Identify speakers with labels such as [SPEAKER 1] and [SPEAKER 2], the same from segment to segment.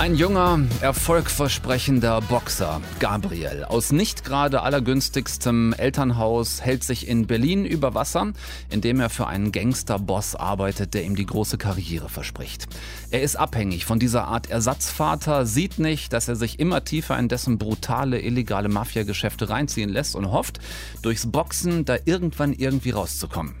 [SPEAKER 1] Ein junger, erfolgversprechender Boxer, Gabriel, aus nicht gerade allergünstigstem Elternhaus, hält sich in Berlin über Wasser, indem er für einen Gangsterboss arbeitet, der ihm die große Karriere verspricht. Er ist abhängig von dieser Art Ersatzvater, sieht nicht, dass er sich immer tiefer in dessen brutale, illegale Mafiageschäfte reinziehen lässt und hofft, durchs Boxen da irgendwann irgendwie rauszukommen.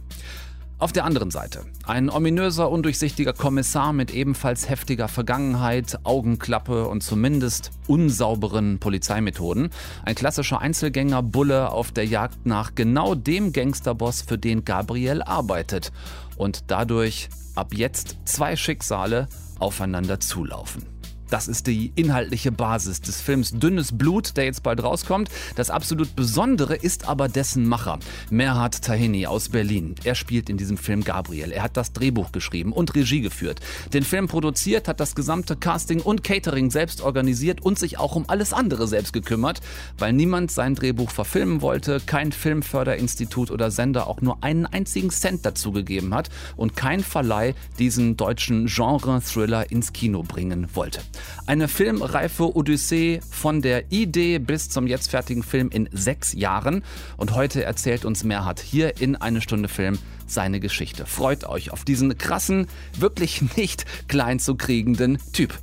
[SPEAKER 1] Auf der anderen Seite ein ominöser, undurchsichtiger Kommissar mit ebenfalls heftiger Vergangenheit, Augenklappe und zumindest unsauberen Polizeimethoden. Ein klassischer Einzelgänger-Bulle auf der Jagd nach genau dem Gangsterboss, für den Gabriel arbeitet. Und dadurch ab jetzt zwei Schicksale aufeinander zulaufen. Das ist die inhaltliche Basis des Films Dünnes Blut, der jetzt bald rauskommt. Das absolut Besondere ist aber dessen Macher, Merhard Tahini aus Berlin. Er spielt in diesem Film Gabriel. Er hat das Drehbuch geschrieben und Regie geführt. Den Film produziert, hat das gesamte Casting und Catering selbst organisiert und sich auch um alles andere selbst gekümmert, weil niemand sein Drehbuch verfilmen wollte, kein Filmförderinstitut oder Sender auch nur einen einzigen Cent dazu gegeben hat und kein Verleih diesen deutschen Genre-Thriller ins Kino bringen wollte. Eine filmreife Odyssee von der Idee bis zum jetzt fertigen Film in sechs Jahren. Und heute erzählt uns Merhard hier in eine Stunde Film seine Geschichte. Freut euch auf diesen krassen, wirklich nicht klein zu kriegenden Typ.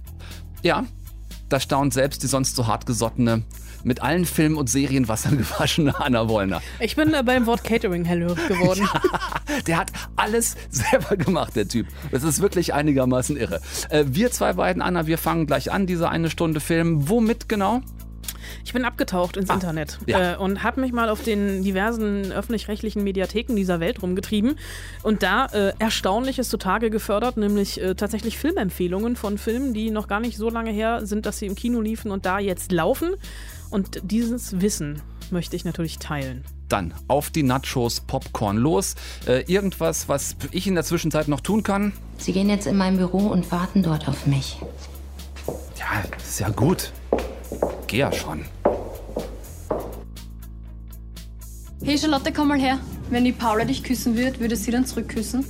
[SPEAKER 1] Ja, da staunt selbst die sonst so hartgesottene mit allen Filmen und Serien Wassern gewaschene Anna Wollner.
[SPEAKER 2] Ich bin äh, beim Wort Catering hellhörig geworden.
[SPEAKER 1] ja, der hat alles selber gemacht, der Typ. Das ist wirklich einigermaßen irre. Äh, wir zwei beiden, Anna, wir fangen gleich an, diese eine Stunde Film. Womit genau?
[SPEAKER 2] Ich bin abgetaucht ins ah, Internet
[SPEAKER 1] ja.
[SPEAKER 2] äh, und habe mich mal auf den diversen öffentlich-rechtlichen Mediatheken dieser Welt rumgetrieben und da äh, Erstaunliches zutage gefördert, nämlich äh, tatsächlich Filmempfehlungen von Filmen, die noch gar nicht so lange her sind, dass sie im Kino liefen und da jetzt laufen. Und dieses Wissen möchte ich natürlich teilen.
[SPEAKER 1] Dann auf die Nachos, Popcorn los. Äh, irgendwas, was ich in der Zwischenzeit noch tun kann?
[SPEAKER 3] Sie gehen jetzt in mein Büro und warten dort auf mich.
[SPEAKER 1] Ja, ist ja gut. Geh ja schon.
[SPEAKER 4] Hey Charlotte, komm mal her. Wenn die Paula dich küssen wird, würde sie dann zurückküssen?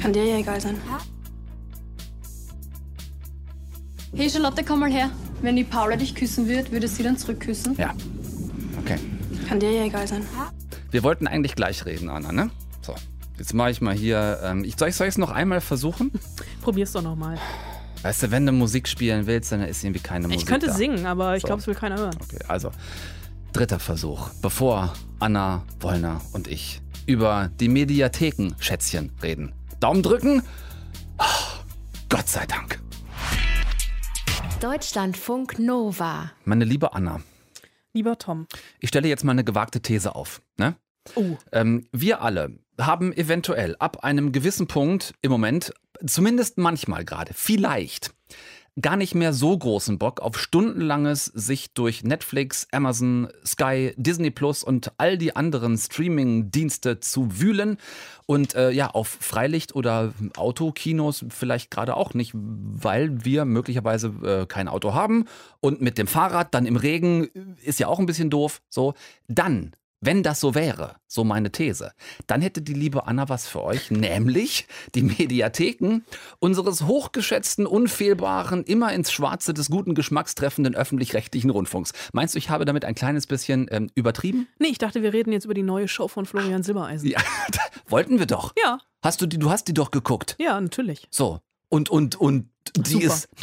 [SPEAKER 4] Kann dir ja egal sein. Hey Charlotte, komm mal her. Wenn die Paula dich küssen wird, würde sie dann zurückküssen?
[SPEAKER 1] Ja. Okay.
[SPEAKER 4] Kann dir ja egal sein.
[SPEAKER 1] Wir wollten eigentlich gleich reden, Anna, ne? So. Jetzt mache ich mal hier. Ähm, ich, soll ich es noch einmal versuchen?
[SPEAKER 2] Probier's doch nochmal.
[SPEAKER 1] Weißt du, wenn du Musik spielen willst, dann ist irgendwie keine Musik.
[SPEAKER 2] Ich könnte
[SPEAKER 1] da.
[SPEAKER 2] singen, aber ich so. glaube, es will keiner hören.
[SPEAKER 1] Okay, also dritter Versuch, bevor Anna Wollner und ich über die Mediatheken, Schätzchen, reden. Daumen drücken. Oh, Gott sei Dank.
[SPEAKER 5] Deutschlandfunk Nova.
[SPEAKER 1] Meine liebe Anna.
[SPEAKER 2] Lieber Tom.
[SPEAKER 1] Ich stelle jetzt mal eine gewagte These auf. Ne?
[SPEAKER 2] Oh.
[SPEAKER 1] Ähm, wir alle haben eventuell ab einem gewissen Punkt im Moment, zumindest manchmal gerade, vielleicht gar nicht mehr so großen Bock auf stundenlanges sich durch Netflix, Amazon, Sky, Disney Plus und all die anderen Streaming-Dienste zu wühlen und äh, ja, auf Freilicht- oder Autokinos vielleicht gerade auch nicht, weil wir möglicherweise äh, kein Auto haben und mit dem Fahrrad dann im Regen ist ja auch ein bisschen doof. So, dann wenn das so wäre, so meine These, dann hätte die liebe Anna was für euch, nämlich die Mediatheken unseres hochgeschätzten, unfehlbaren, immer ins Schwarze des guten Geschmacks treffenden öffentlich-rechtlichen Rundfunks. Meinst du, ich habe damit ein kleines bisschen ähm, übertrieben?
[SPEAKER 2] Nee, ich dachte, wir reden jetzt über die neue Show von Florian Silbereisen.
[SPEAKER 1] Ja, wollten wir doch.
[SPEAKER 2] Ja.
[SPEAKER 1] Hast du die, du hast die doch geguckt?
[SPEAKER 2] Ja, natürlich.
[SPEAKER 1] So. Und, und, und die
[SPEAKER 2] Super.
[SPEAKER 1] ist.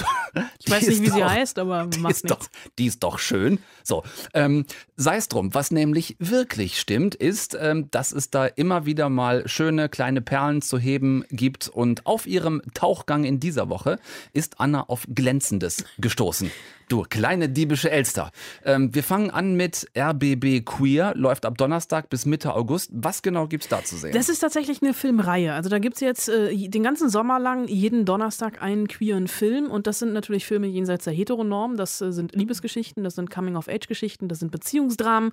[SPEAKER 2] Ich weiß nicht, wie doch, sie heißt, aber
[SPEAKER 1] die
[SPEAKER 2] macht
[SPEAKER 1] ist
[SPEAKER 2] nichts.
[SPEAKER 1] Doch, die ist doch schön. So, ähm, sei es drum. Was nämlich wirklich stimmt, ist, ähm, dass es da immer wieder mal schöne kleine Perlen zu heben gibt. Und auf ihrem Tauchgang in dieser Woche ist Anna auf Glänzendes gestoßen. Du kleine diebische Elster. Ähm, wir fangen an mit RBB Queer, läuft ab Donnerstag bis Mitte August. Was genau gibt's da zu sehen?
[SPEAKER 2] Das ist tatsächlich eine Filmreihe. Also da gibt es jetzt äh, den ganzen Sommer lang jeden Donnerstag einen Queer queeren Film. Und das sind natürlich Filme jenseits der Heteronorm. Das äh, sind Liebesgeschichten, das sind Coming-of-Age-Geschichten, das sind Beziehungsdramen.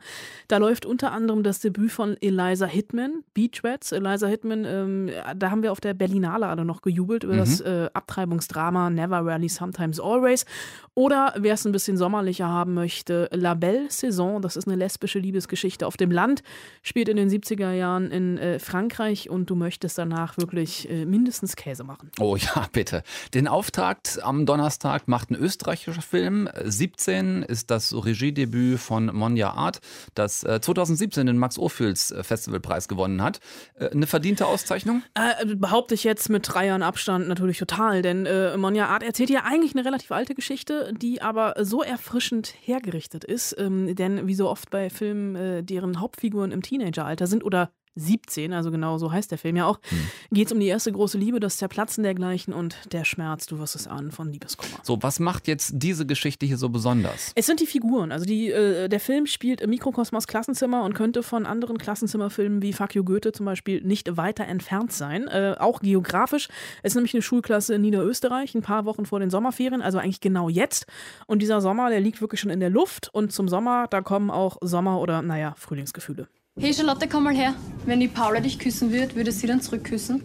[SPEAKER 2] Da läuft unter anderem das Debüt von Eliza Hitman, Beach Rats. Eliza Hitman, ähm, da haben wir auf der Berlinale alle noch gejubelt über mhm. das äh, Abtreibungsdrama Never Rarely Sometimes Always. Oder wer es ein bisschen sommerlicher haben möchte, La Belle Saison, das ist eine lesbische Liebesgeschichte auf dem Land, spielt in den 70er Jahren in äh, Frankreich und du möchtest danach wirklich äh, mindestens Käse machen.
[SPEAKER 1] Oh ja, bitte. Den Auftakt am Donnerstag macht ein österreichischer Film. 17 ist das Regiedebüt von Monja Art, das 2017 äh, den Max-Ophüls äh, Festivalpreis gewonnen hat. Äh, eine verdiente Auszeichnung?
[SPEAKER 2] Äh, behaupte ich jetzt mit drei Jahren Abstand natürlich total, denn äh, Monja Art erzählt ja eigentlich eine relativ alte Geschichte die aber so erfrischend hergerichtet ist. Ähm, denn wie so oft bei Filmen, äh, deren Hauptfiguren im Teenageralter sind oder 17, also genau so heißt der Film ja auch, hm. geht es um die erste große Liebe, das Zerplatzen dergleichen und der Schmerz, du wirst es ahnen, von Liebeskummer.
[SPEAKER 1] So, was macht jetzt diese Geschichte hier so besonders?
[SPEAKER 2] Es sind die Figuren. Also die, äh, der Film spielt im Mikrokosmos Klassenzimmer und könnte von anderen Klassenzimmerfilmen wie Fuck You Goethe zum Beispiel nicht weiter entfernt sein. Äh, auch geografisch. Es ist nämlich eine Schulklasse in Niederösterreich, ein paar Wochen vor den Sommerferien, also eigentlich genau jetzt. Und dieser Sommer, der liegt wirklich schon in der Luft. Und zum Sommer, da kommen auch Sommer- oder, naja, Frühlingsgefühle.
[SPEAKER 4] Hey Charlotte, komm mal her. Wenn die Paula dich küssen wird, würde sie dann zurückküssen?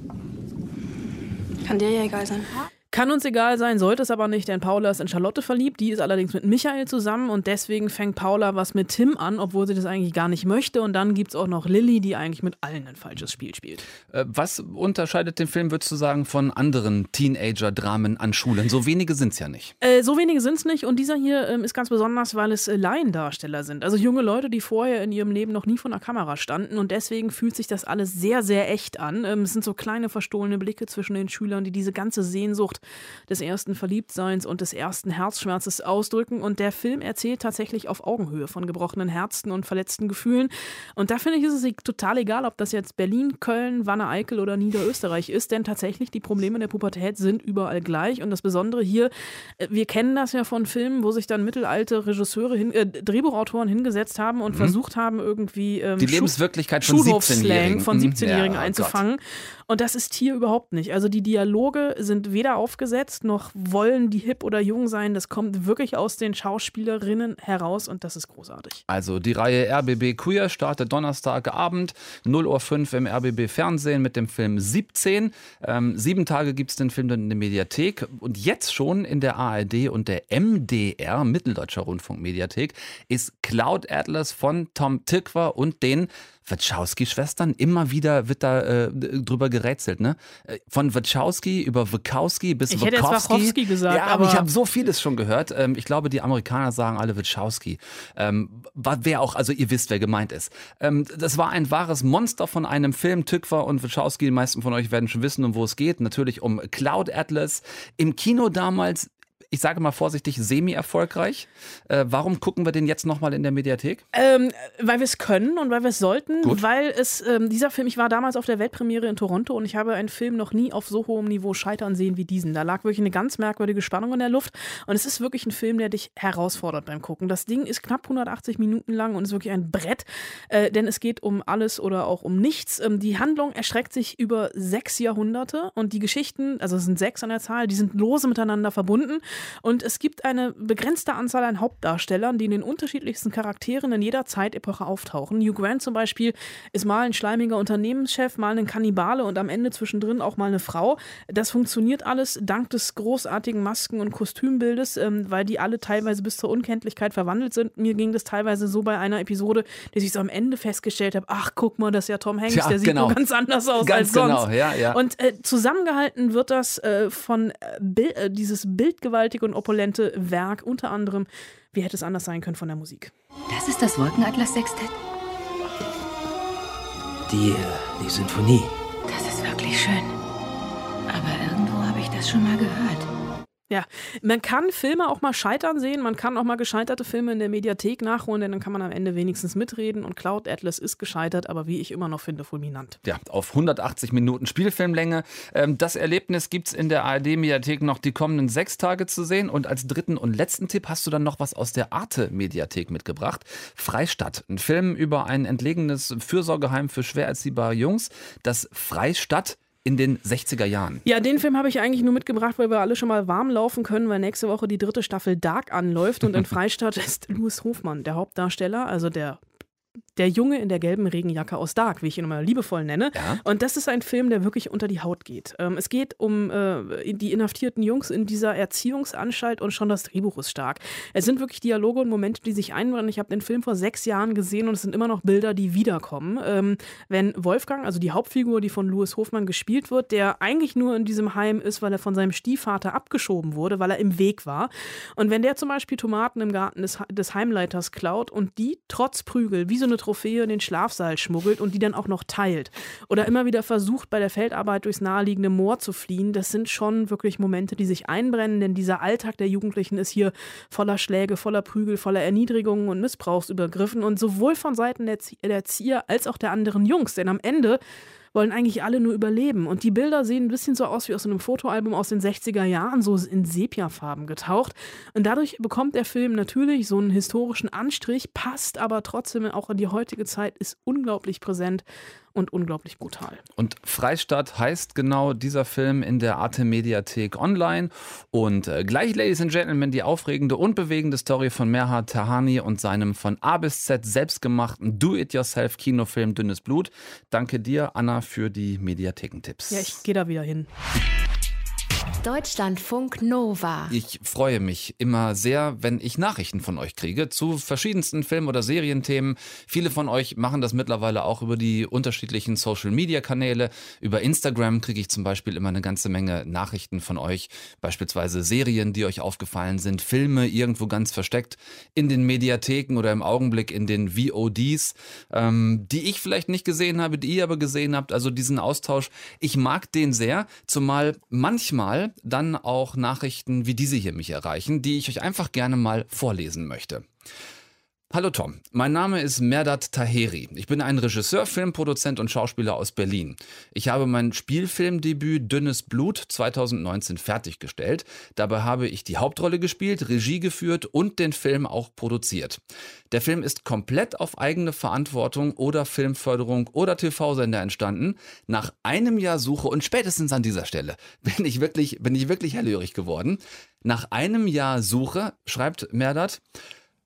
[SPEAKER 4] Kann dir ja egal sein.
[SPEAKER 2] Kann uns egal sein, sollte es aber nicht, denn Paula ist in Charlotte verliebt. Die ist allerdings mit Michael zusammen und deswegen fängt Paula was mit Tim an, obwohl sie das eigentlich gar nicht möchte. Und dann gibt es auch noch Lilly, die eigentlich mit allen ein falsches Spiel spielt.
[SPEAKER 1] Äh, was unterscheidet den Film, würdest du sagen, von anderen Teenager-Dramen an Schulen? So wenige sind es ja nicht.
[SPEAKER 2] Äh, so wenige sind es nicht und dieser hier äh, ist ganz besonders, weil es äh, Laiendarsteller sind. Also junge Leute, die vorher in ihrem Leben noch nie vor der Kamera standen und deswegen fühlt sich das alles sehr, sehr echt an. Ähm, es sind so kleine verstohlene Blicke zwischen den Schülern, die diese ganze Sehnsucht des ersten Verliebtseins und des ersten Herzschmerzes ausdrücken. Und der Film erzählt tatsächlich auf Augenhöhe von gebrochenen Herzen und verletzten Gefühlen. Und da finde ich, ist es total egal, ob das jetzt Berlin, Köln, Wanne-Eickel oder Niederösterreich ist, denn tatsächlich die Probleme der Pubertät sind überall gleich. Und das Besondere hier, äh, wir kennen das ja von Filmen, wo sich dann mittelalte Regisseure, hin, äh, Drehbuchautoren hingesetzt haben und mhm. versucht haben, irgendwie
[SPEAKER 1] ähm, die Lebenswirklichkeit von 17-Jährigen
[SPEAKER 2] von 17-Jährigen ja, oh einzufangen. Gott. Und das ist hier überhaupt nicht. Also die Dialoge sind weder aufgesetzt, noch wollen die hip oder jung sein. Das kommt wirklich aus den Schauspielerinnen heraus und das ist großartig.
[SPEAKER 1] Also die Reihe RBB Queer startet Donnerstagabend, 0.05 Uhr im RBB Fernsehen mit dem Film 17. Ähm, sieben Tage gibt es den Film dann in der Mediathek und jetzt schon in der ARD und der MDR, Mitteldeutscher Rundfunk Mediathek, ist Cloud Atlas von Tom Tikwer und den Wachowski-Schwestern. Immer wieder wird da äh, drüber gerätselt, ne? Äh, von Wachowski über Wachowski bis
[SPEAKER 2] ich Wachowski. Ich hätte jetzt Wachowski gesagt.
[SPEAKER 1] Ja, aber, ich habe so vieles schon gehört. Ähm, ich glaube, die Amerikaner sagen alle Wachowski. Ähm, wer auch, also ihr wisst, wer gemeint ist. Ähm, das war ein wahres Monster von einem Film. Tückwer und Wachowski, die meisten von euch werden schon wissen, um wo es geht. Natürlich um Cloud Atlas. Im Kino damals ich sage mal vorsichtig, semi-erfolgreich. Äh, warum gucken wir den jetzt nochmal in der Mediathek?
[SPEAKER 2] Ähm, weil wir es können und weil wir es sollten. Gut. Weil es, ähm, dieser Film, ich war damals auf der Weltpremiere in Toronto und ich habe einen Film noch nie auf so hohem Niveau scheitern sehen wie diesen. Da lag wirklich eine ganz merkwürdige Spannung in der Luft und es ist wirklich ein Film, der dich herausfordert beim Gucken. Das Ding ist knapp 180 Minuten lang und ist wirklich ein Brett, äh, denn es geht um alles oder auch um nichts. Ähm, die Handlung erstreckt sich über sechs Jahrhunderte und die Geschichten, also es sind sechs an der Zahl, die sind lose miteinander verbunden. Und es gibt eine begrenzte Anzahl an Hauptdarstellern, die in den unterschiedlichsten Charakteren in jeder Zeitepoche auftauchen. Hugh Grant zum Beispiel ist mal ein schleimiger Unternehmenschef, mal ein Kannibale und am Ende zwischendrin auch mal eine Frau. Das funktioniert alles dank des großartigen Masken- und Kostümbildes, ähm, weil die alle teilweise bis zur Unkenntlichkeit verwandelt sind. Mir ging das teilweise so bei einer Episode, dass ich so am Ende festgestellt habe, ach guck mal, das ist ja Tom Hanks, ja, der sieht genau. nur ganz anders aus ganz als
[SPEAKER 1] genau,
[SPEAKER 2] sonst.
[SPEAKER 1] Ja, ja.
[SPEAKER 2] Und äh, zusammengehalten wird das äh, von äh, Bild, äh, dieses Bildgewalt gewaltige und opulente Werk, unter anderem, wie hätte es anders sein können, von der Musik.
[SPEAKER 3] Das ist das Wolkenatlas-Sextett?
[SPEAKER 6] Die, die Sinfonie.
[SPEAKER 3] Das ist wirklich schön. Aber irgendwo habe ich das schon mal gehört.
[SPEAKER 2] Ja, man kann Filme auch mal scheitern sehen, man kann auch mal gescheiterte Filme in der Mediathek nachholen, denn dann kann man am Ende wenigstens mitreden und Cloud Atlas ist gescheitert, aber wie ich immer noch finde, fulminant.
[SPEAKER 1] Ja, auf 180 Minuten Spielfilmlänge. Ähm, das Erlebnis gibt es in der ARD-Mediathek noch die kommenden sechs Tage zu sehen und als dritten und letzten Tipp hast du dann noch was aus der Arte-Mediathek mitgebracht. Freistadt, ein Film über ein entlegenes Fürsorgeheim für schwer erziehbare Jungs, das Freistadt in den 60er Jahren.
[SPEAKER 2] Ja, den Film habe ich eigentlich nur mitgebracht, weil wir alle schon mal warm laufen können, weil nächste Woche die dritte Staffel Dark anläuft und in Freistadt ist Louis Hofmann der Hauptdarsteller, also der der Junge in der gelben Regenjacke aus Dark, wie ich ihn immer liebevoll nenne.
[SPEAKER 1] Ja.
[SPEAKER 2] Und das ist ein Film, der wirklich unter die Haut geht. Ähm, es geht um äh, die inhaftierten Jungs in dieser Erziehungsanstalt und schon das Drehbuch ist stark. Es sind wirklich Dialoge und Momente, die sich einbrennen. Ich habe den Film vor sechs Jahren gesehen und es sind immer noch Bilder, die wiederkommen. Ähm, wenn Wolfgang, also die Hauptfigur, die von Louis Hofmann gespielt wird, der eigentlich nur in diesem Heim ist, weil er von seinem Stiefvater abgeschoben wurde, weil er im Weg war. Und wenn der zum Beispiel Tomaten im Garten des, des Heimleiters klaut und die trotz Prügel wie so eine Trophäe in den Schlafsaal schmuggelt und die dann auch noch teilt. Oder immer wieder versucht, bei der Feldarbeit durchs naheliegende Moor zu fliehen. Das sind schon wirklich Momente, die sich einbrennen, denn dieser Alltag der Jugendlichen ist hier voller Schläge, voller Prügel, voller Erniedrigungen und Missbrauchsübergriffen und sowohl von Seiten der Erzieher als auch der anderen Jungs. Denn am Ende wollen eigentlich alle nur überleben. Und die Bilder sehen ein bisschen so aus wie aus einem Fotoalbum aus den 60er Jahren, so in Sepiafarben getaucht. Und dadurch bekommt der Film natürlich so einen historischen Anstrich, passt aber trotzdem auch in die heutige Zeit, ist unglaublich präsent und unglaublich brutal.
[SPEAKER 1] Und Freistadt heißt genau dieser Film in der Arte Mediathek online. Und äh, gleich, Ladies and Gentlemen, die aufregende und bewegende Story von Merhard Tahani und seinem von A bis Z selbstgemachten Do-It-Yourself-Kinofilm Dünnes Blut. Danke dir, Anna, für die Mediathekentipps.
[SPEAKER 2] Ja, ich gehe da wieder hin.
[SPEAKER 5] Deutschlandfunk Nova.
[SPEAKER 1] Ich freue mich immer sehr, wenn ich Nachrichten von euch kriege zu verschiedensten Film- oder Serienthemen. Viele von euch machen das mittlerweile auch über die unterschiedlichen Social-Media-Kanäle. Über Instagram kriege ich zum Beispiel immer eine ganze Menge Nachrichten von euch. Beispielsweise Serien, die euch aufgefallen sind, Filme irgendwo ganz versteckt in den Mediatheken oder im Augenblick in den VODs, ähm, die ich vielleicht nicht gesehen habe, die ihr aber gesehen habt. Also diesen Austausch. Ich mag den sehr, zumal manchmal dann auch Nachrichten wie diese hier mich erreichen, die ich euch einfach gerne mal vorlesen möchte. Hallo Tom, mein Name ist Merdat Taheri. Ich bin ein Regisseur, Filmproduzent und Schauspieler aus Berlin. Ich habe mein Spielfilmdebüt Dünnes Blut 2019 fertiggestellt. Dabei habe ich die Hauptrolle gespielt, Regie geführt und den Film auch produziert. Der Film ist komplett auf eigene Verantwortung oder Filmförderung oder TV-Sender entstanden. Nach einem Jahr Suche und spätestens an dieser Stelle bin ich wirklich, bin ich wirklich hellhörig geworden. Nach einem Jahr Suche, schreibt Merdat,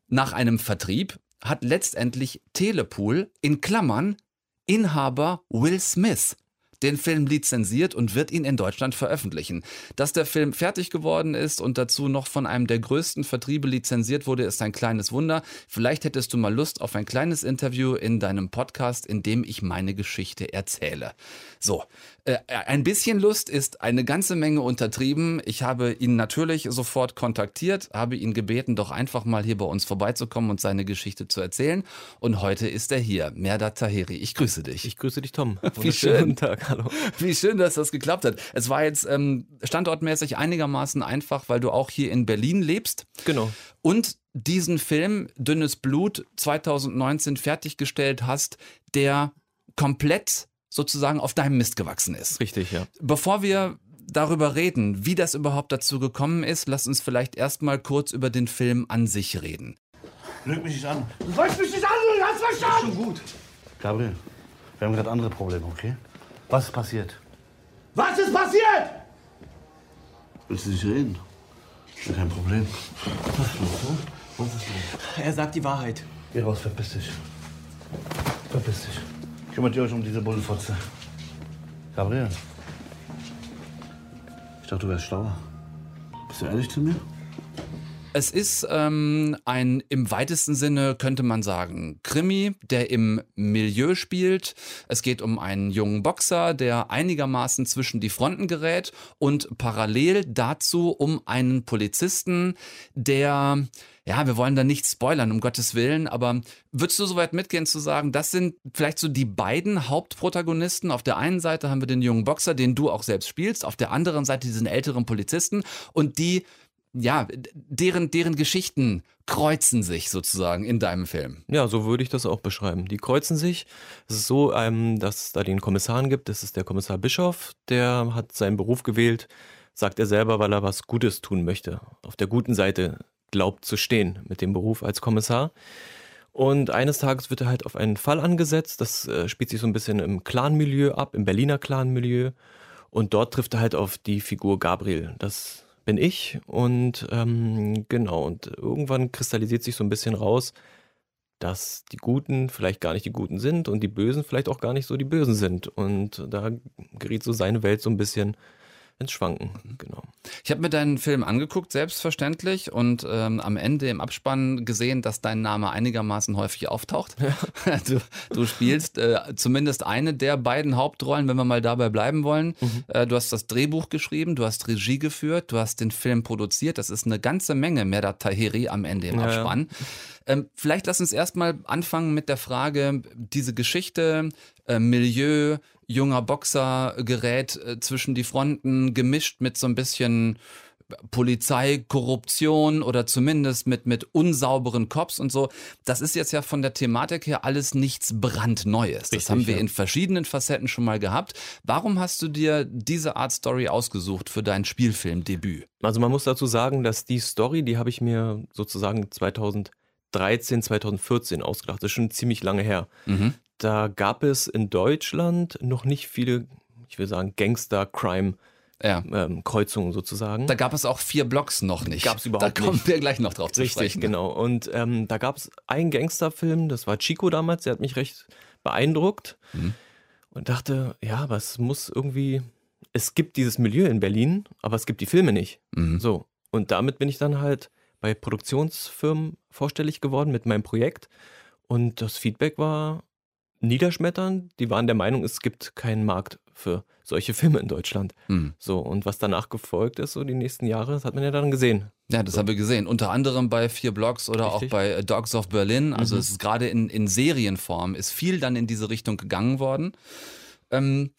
[SPEAKER 1] nach einem Vertrieb hat letztendlich Telepool in Klammern Inhaber Will Smith den Film lizenziert und wird ihn in Deutschland veröffentlichen. Dass der Film fertig geworden ist und dazu noch von einem der größten Vertriebe lizenziert wurde, ist ein kleines Wunder. Vielleicht hättest du mal Lust auf ein kleines Interview in deinem Podcast, in dem ich meine Geschichte erzähle. So, äh, ein bisschen Lust ist eine ganze Menge untertrieben. Ich habe ihn natürlich sofort kontaktiert, habe ihn gebeten, doch einfach mal hier bei uns vorbeizukommen und seine Geschichte zu erzählen. Und heute ist er hier, Merdat Taheri. Ich grüße dich.
[SPEAKER 7] Ich grüße dich, Tom.
[SPEAKER 1] Wie schön.
[SPEAKER 7] Guten Tag, hallo.
[SPEAKER 1] Wie schön, dass das geklappt hat. Es war jetzt ähm, standortmäßig einigermaßen einfach, weil du auch hier in Berlin lebst.
[SPEAKER 7] Genau.
[SPEAKER 1] Und diesen Film Dünnes Blut 2019 fertiggestellt hast, der komplett sozusagen auf deinem Mist gewachsen ist.
[SPEAKER 7] Richtig, ja.
[SPEAKER 1] Bevor wir darüber reden, wie das überhaupt dazu gekommen ist, lass uns vielleicht erstmal kurz über den Film an sich reden.
[SPEAKER 8] Lüg mich nicht an.
[SPEAKER 9] Du sollst mich nicht an, du hast verstanden!
[SPEAKER 8] Schon gut. Gabriel, wir haben gerade andere Probleme, okay? Was ist passiert?
[SPEAKER 9] Was ist passiert?
[SPEAKER 8] Willst du nicht reden? Ja, kein Problem. Was ist los? hm? Was ist los?
[SPEAKER 7] Er sagt die Wahrheit.
[SPEAKER 8] Geh raus, verpiss dich. Verpiss dich. Kümmert ihr euch um diese Bullenfotze. Gabriel. Ich dachte, du wärst schlauer. Bist du ehrlich zu mir?
[SPEAKER 1] Es ist ähm, ein im weitesten Sinne, könnte man sagen, Krimi, der im Milieu spielt. Es geht um einen jungen Boxer, der einigermaßen zwischen die Fronten gerät und parallel dazu um einen Polizisten, der, ja, wir wollen da nicht spoilern, um Gottes Willen, aber würdest du soweit mitgehen zu sagen, das sind vielleicht so die beiden Hauptprotagonisten? Auf der einen Seite haben wir den jungen Boxer, den du auch selbst spielst, auf der anderen Seite diesen älteren Polizisten und die ja, deren, deren Geschichten kreuzen sich sozusagen in deinem Film.
[SPEAKER 7] Ja, so würde ich das auch beschreiben. Die kreuzen sich. Es ist so, ähm, dass es da den Kommissaren gibt. Das ist der Kommissar Bischof. Der hat seinen Beruf gewählt, sagt er selber, weil er was Gutes tun möchte. Auf der guten Seite glaubt zu stehen mit dem Beruf als Kommissar. Und eines Tages wird er halt auf einen Fall angesetzt. Das äh, spielt sich so ein bisschen im Clan-Milieu ab, im Berliner Clan-Milieu. Und dort trifft er halt auf die Figur Gabriel. Das bin ich. Und ähm, genau, und irgendwann kristallisiert sich so ein bisschen raus, dass die Guten vielleicht gar nicht die Guten sind und die Bösen vielleicht auch gar nicht so die Bösen sind. Und da gerät so seine Welt so ein bisschen ins Schwanken. Genau.
[SPEAKER 1] Ich habe mir deinen Film angeguckt, selbstverständlich, und ähm, am Ende im Abspann gesehen, dass dein Name einigermaßen häufig auftaucht. Ja. Du, du, spielst äh, zumindest eine der beiden Hauptrollen, wenn wir mal dabei bleiben wollen. Mhm. Äh, du hast das Drehbuch geschrieben, du hast Regie geführt, du hast den Film produziert. Das ist eine ganze Menge Merdat Tahiri am Ende im Abspann. Ja, ähm, vielleicht lass uns erstmal anfangen mit der Frage, diese Geschichte, äh, Milieu, junger Boxer gerät äh, zwischen die Fronten, gemischt mit so ein bisschen Polizei, Korruption oder zumindest mit, mit unsauberen Cops und so. Das ist jetzt ja von der Thematik her alles nichts brandneues. Richtig, das haben wir ja. in verschiedenen Facetten schon mal gehabt. Warum hast du dir diese Art Story ausgesucht für dein Spielfilmdebüt?
[SPEAKER 7] Also man muss dazu sagen, dass die Story, die habe ich mir sozusagen 2013, 2014 ausgedacht. Das ist schon ziemlich lange her. Mhm da gab es in Deutschland noch nicht viele, ich will sagen, Gangster-Crime- ja. ähm, Kreuzungen sozusagen.
[SPEAKER 1] Da gab es auch vier Blocks noch nicht.
[SPEAKER 7] Gab es überhaupt nicht.
[SPEAKER 1] Da kommen wir gleich noch drauf zu
[SPEAKER 7] Richtig,
[SPEAKER 1] sprechen.
[SPEAKER 7] genau. Und ähm, da gab es einen Gangsterfilm, das war Chico damals, der hat mich recht beeindruckt mhm. und dachte, ja, aber es muss irgendwie, es gibt dieses Milieu in Berlin, aber es gibt die Filme nicht. Mhm. So. Und damit bin ich dann halt bei Produktionsfirmen vorstellig geworden mit meinem Projekt. Und das Feedback war niederschmettern. Die waren der Meinung, es gibt keinen Markt für solche Filme in Deutschland. Mhm. So, und was danach gefolgt ist, so die nächsten Jahre, das hat man ja dann gesehen.
[SPEAKER 1] Ja, das so. haben wir gesehen. Unter anderem bei Vier Blocks oder Richtig. auch bei äh, Dogs of Berlin. Also mhm. es ist gerade in, in Serienform, ist viel dann in diese Richtung gegangen worden. Ähm,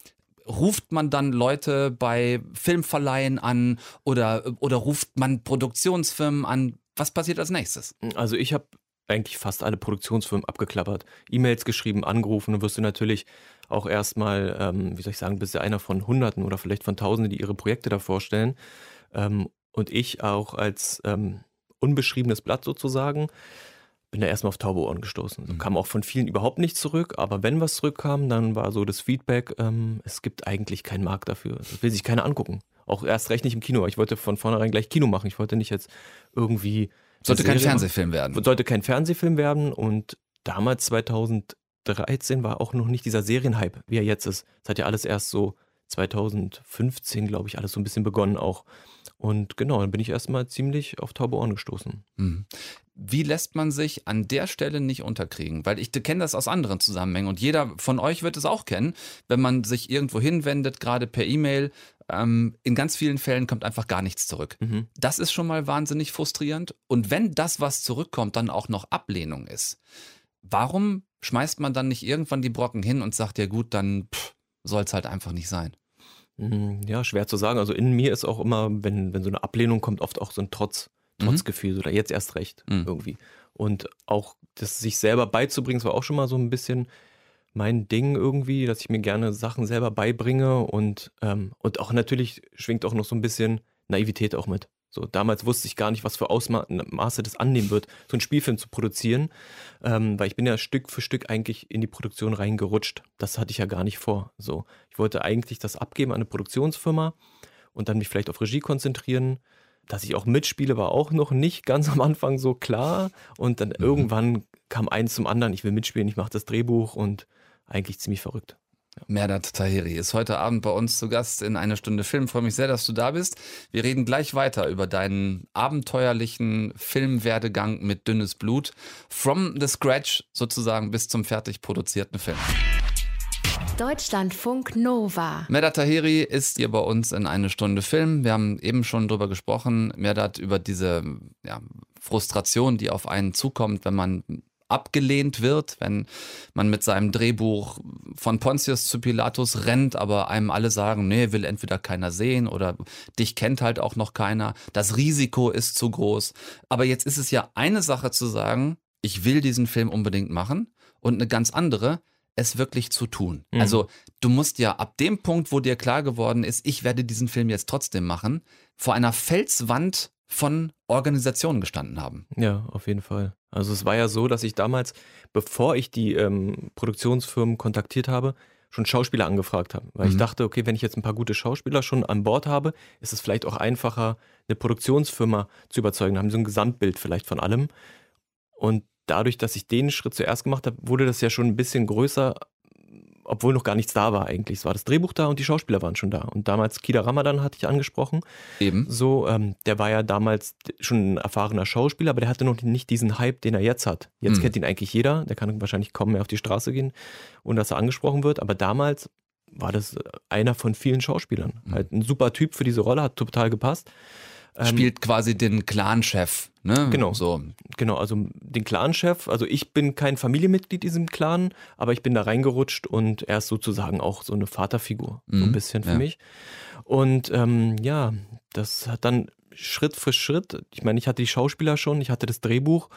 [SPEAKER 1] ruft man dann Leute bei Filmverleihen an oder, oder ruft man Produktionsfirmen an? Was passiert als nächstes?
[SPEAKER 7] Also ich habe eigentlich fast alle Produktionsfirmen abgeklappert, E-Mails geschrieben, angerufen und wirst du natürlich auch erstmal, ähm, wie soll ich sagen, bist du einer von Hunderten oder vielleicht von Tausenden, die ihre Projekte da vorstellen. Ähm, und ich auch als ähm, unbeschriebenes Blatt sozusagen bin da erstmal auf taube Ohren gestoßen. Mhm. Kam auch von vielen überhaupt nicht zurück, aber wenn was zurückkam, dann war so das Feedback, ähm, es gibt eigentlich keinen Markt dafür. Das will sich keiner angucken. Auch erst recht nicht im Kino. Ich wollte von vornherein gleich Kino machen. Ich wollte nicht jetzt irgendwie
[SPEAKER 1] sollte kein Fernsehfilm werden.
[SPEAKER 7] Sollte kein Fernsehfilm werden und damals 2013 war auch noch nicht dieser Serienhype, wie er jetzt ist. Es hat ja alles erst so 2015, glaube ich, alles so ein bisschen begonnen auch. Und genau, dann bin ich erstmal ziemlich auf taube Ohren gestoßen.
[SPEAKER 1] Mhm. Wie lässt man sich an der Stelle nicht unterkriegen? Weil ich kenne das aus anderen Zusammenhängen und jeder von euch wird es auch kennen, wenn man sich irgendwo hinwendet, gerade per E-Mail. Ähm, in ganz vielen Fällen kommt einfach gar nichts zurück. Mhm. Das ist schon mal wahnsinnig frustrierend. Und wenn das, was zurückkommt, dann auch noch Ablehnung ist, warum schmeißt man dann nicht irgendwann die Brocken hin und sagt, ja gut, dann soll es halt einfach nicht sein?
[SPEAKER 7] Hm, ja, schwer zu sagen. Also in mir ist auch immer, wenn, wenn so eine Ablehnung kommt, oft auch so ein Trotz, mhm. Trotzgefühl, mhm. oder jetzt erst recht mhm. irgendwie. Und auch das sich selber beizubringen, das war auch schon mal so ein bisschen mein Ding irgendwie, dass ich mir gerne Sachen selber beibringe und, ähm, und auch natürlich schwingt auch noch so ein bisschen Naivität auch mit. So, damals wusste ich gar nicht, was für Ausmaße das annehmen wird, so einen Spielfilm zu produzieren, ähm, weil ich bin ja Stück für Stück eigentlich in die Produktion reingerutscht. Das hatte ich ja gar nicht vor. So, ich wollte eigentlich das abgeben an eine Produktionsfirma und dann mich vielleicht auf Regie konzentrieren. Dass ich auch mitspiele, war auch noch nicht ganz am Anfang so klar. Und dann mhm. irgendwann kam eins zum anderen. Ich will mitspielen, ich mache das Drehbuch und eigentlich ziemlich verrückt.
[SPEAKER 1] Merdat Tahiri ist heute Abend bei uns zu Gast in einer Stunde Film. Freue mich sehr, dass du da bist. Wir reden gleich weiter über deinen abenteuerlichen Filmwerdegang mit dünnes Blut. From the scratch sozusagen bis zum fertig produzierten Film.
[SPEAKER 5] Deutschlandfunk Nova.
[SPEAKER 1] Merdat Tahiri ist hier bei uns in eine Stunde Film. Wir haben eben schon drüber gesprochen, Merdat, über diese ja, Frustration, die auf einen zukommt, wenn man abgelehnt wird, wenn man mit seinem Drehbuch von Pontius zu Pilatus rennt, aber einem alle sagen, nee, will entweder keiner sehen oder dich kennt halt auch noch keiner. Das Risiko ist zu groß. Aber jetzt ist es ja eine Sache zu sagen, ich will diesen Film unbedingt machen und eine ganz andere, es wirklich zu tun. Mhm. Also du musst ja ab dem Punkt, wo dir klar geworden ist, ich werde diesen Film jetzt trotzdem machen, vor einer Felswand von Organisationen gestanden haben.
[SPEAKER 7] Ja, auf jeden Fall. Also es war ja so, dass ich damals, bevor ich die ähm, Produktionsfirmen kontaktiert habe, schon Schauspieler angefragt habe. Weil mhm. ich dachte, okay, wenn ich jetzt ein paar gute Schauspieler schon an Bord habe, ist es vielleicht auch einfacher, eine Produktionsfirma zu überzeugen. Da haben sie so ein Gesamtbild vielleicht von allem. Und dadurch, dass ich den Schritt zuerst gemacht habe, wurde das ja schon ein bisschen größer, obwohl noch gar nichts da war eigentlich. Es war das Drehbuch da und die Schauspieler waren schon da. Und damals Kida Ramadan hatte ich angesprochen.
[SPEAKER 1] Eben.
[SPEAKER 7] So, ähm, der war ja damals schon ein erfahrener Schauspieler, aber der hatte noch nicht diesen Hype, den er jetzt hat. Jetzt mhm. kennt ihn eigentlich jeder. Der kann wahrscheinlich kaum mehr auf die Straße gehen, ohne dass er angesprochen wird. Aber damals war das einer von vielen Schauspielern. Mhm. Halt ein super Typ für diese Rolle, hat total gepasst.
[SPEAKER 1] Ähm, Spielt quasi den Clan-Chef, ne?
[SPEAKER 7] Genau. So. Genau, also den Clan-Chef. Also ich bin kein Familienmitglied diesem Clan, aber ich bin da reingerutscht und er ist sozusagen auch so eine Vaterfigur, mhm. so ein mhm. bisschen für ja. mich. Und ähm, ja, das hat dann Schritt für Schritt, ich meine, ich hatte die Schauspieler schon, ich hatte das Drehbuch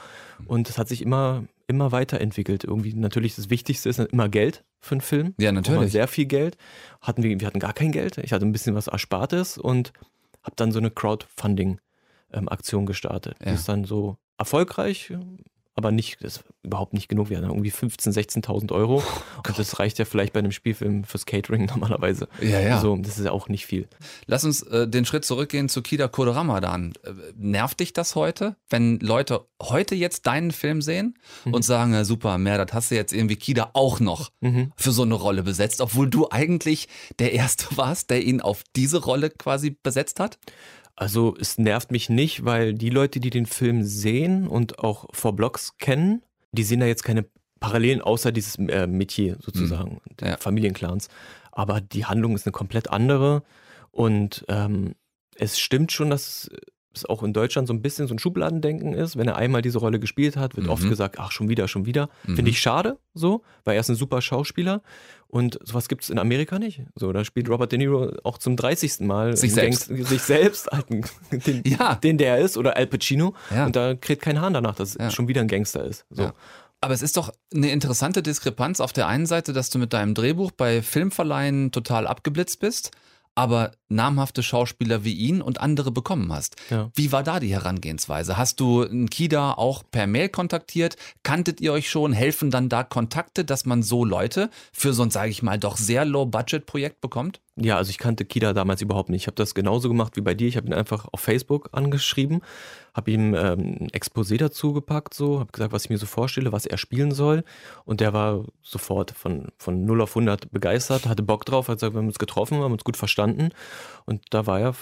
[SPEAKER 7] und es hat sich immer, immer weiterentwickelt. Irgendwie natürlich das Wichtigste ist immer Geld für einen Film.
[SPEAKER 1] Ja, natürlich.
[SPEAKER 7] Sehr viel Geld. Hatten wir, wir hatten gar kein Geld. Ich hatte ein bisschen was Erspartes und habe dann so eine Crowdfunding-Aktion ähm, gestartet. Ja. Die ist dann so erfolgreich, aber nicht, das ist überhaupt nicht genug. Wir hatten irgendwie 15.000, 16.000 Euro. Oh und das reicht ja vielleicht bei einem Spielfilm fürs Catering normalerweise.
[SPEAKER 1] Ja, ja.
[SPEAKER 7] So, das ist ja auch nicht viel.
[SPEAKER 1] Lass uns äh, den Schritt zurückgehen zu Kida Kodramadan. Äh, nervt dich das heute, wenn Leute heute jetzt deinen Film sehen mhm. und sagen, ja super, mehr, das hast du jetzt irgendwie Kida auch noch mhm. für so eine Rolle besetzt, obwohl du eigentlich der Erste warst, der ihn auf diese Rolle quasi besetzt hat?
[SPEAKER 7] Also es nervt mich nicht, weil die Leute, die den Film sehen und auch vor Blogs kennen, die sehen da jetzt keine Parallelen außer dieses äh, Metier sozusagen, mhm. der ja. Familienclans. Aber die Handlung ist eine komplett andere und ähm, es stimmt schon, dass es auch in Deutschland so ein bisschen so ein Schubladendenken ist. Wenn er einmal diese Rolle gespielt hat, wird mhm. oft gesagt, ach, schon wieder, schon wieder. Mhm. Finde ich schade so, weil er ist ein super Schauspieler und sowas gibt es in Amerika nicht. So, da spielt Robert De Niro auch zum 30. Mal
[SPEAKER 1] sich selbst,
[SPEAKER 7] Gang sich selbst den, ja. den, der er ist, oder Al Pacino. Ja. Und da kriegt kein Hahn danach, dass es schon wieder ein Gangster ist. So.
[SPEAKER 1] Aber es ist doch eine interessante Diskrepanz auf der einen Seite, dass du mit deinem Drehbuch bei Filmverleihen total abgeblitzt bist aber namhafte Schauspieler wie ihn und andere bekommen hast. Ja. Wie war da die Herangehensweise? Hast du Kida auch per Mail kontaktiert? Kanntet ihr euch schon? Helfen dann da Kontakte, dass man so Leute für so ein, sage ich mal, doch sehr Low-Budget-Projekt bekommt?
[SPEAKER 7] Ja, also ich kannte Kida damals überhaupt nicht. Ich habe das genauso gemacht wie bei dir. Ich habe ihn einfach auf Facebook angeschrieben, habe ihm ähm, ein Exposé dazu gepackt, so, habe gesagt, was ich mir so vorstelle, was er spielen soll. Und der war sofort von, von 0 auf 100 begeistert, hatte Bock drauf, hat gesagt, wir haben uns getroffen, haben uns gut verstanden. Und da war er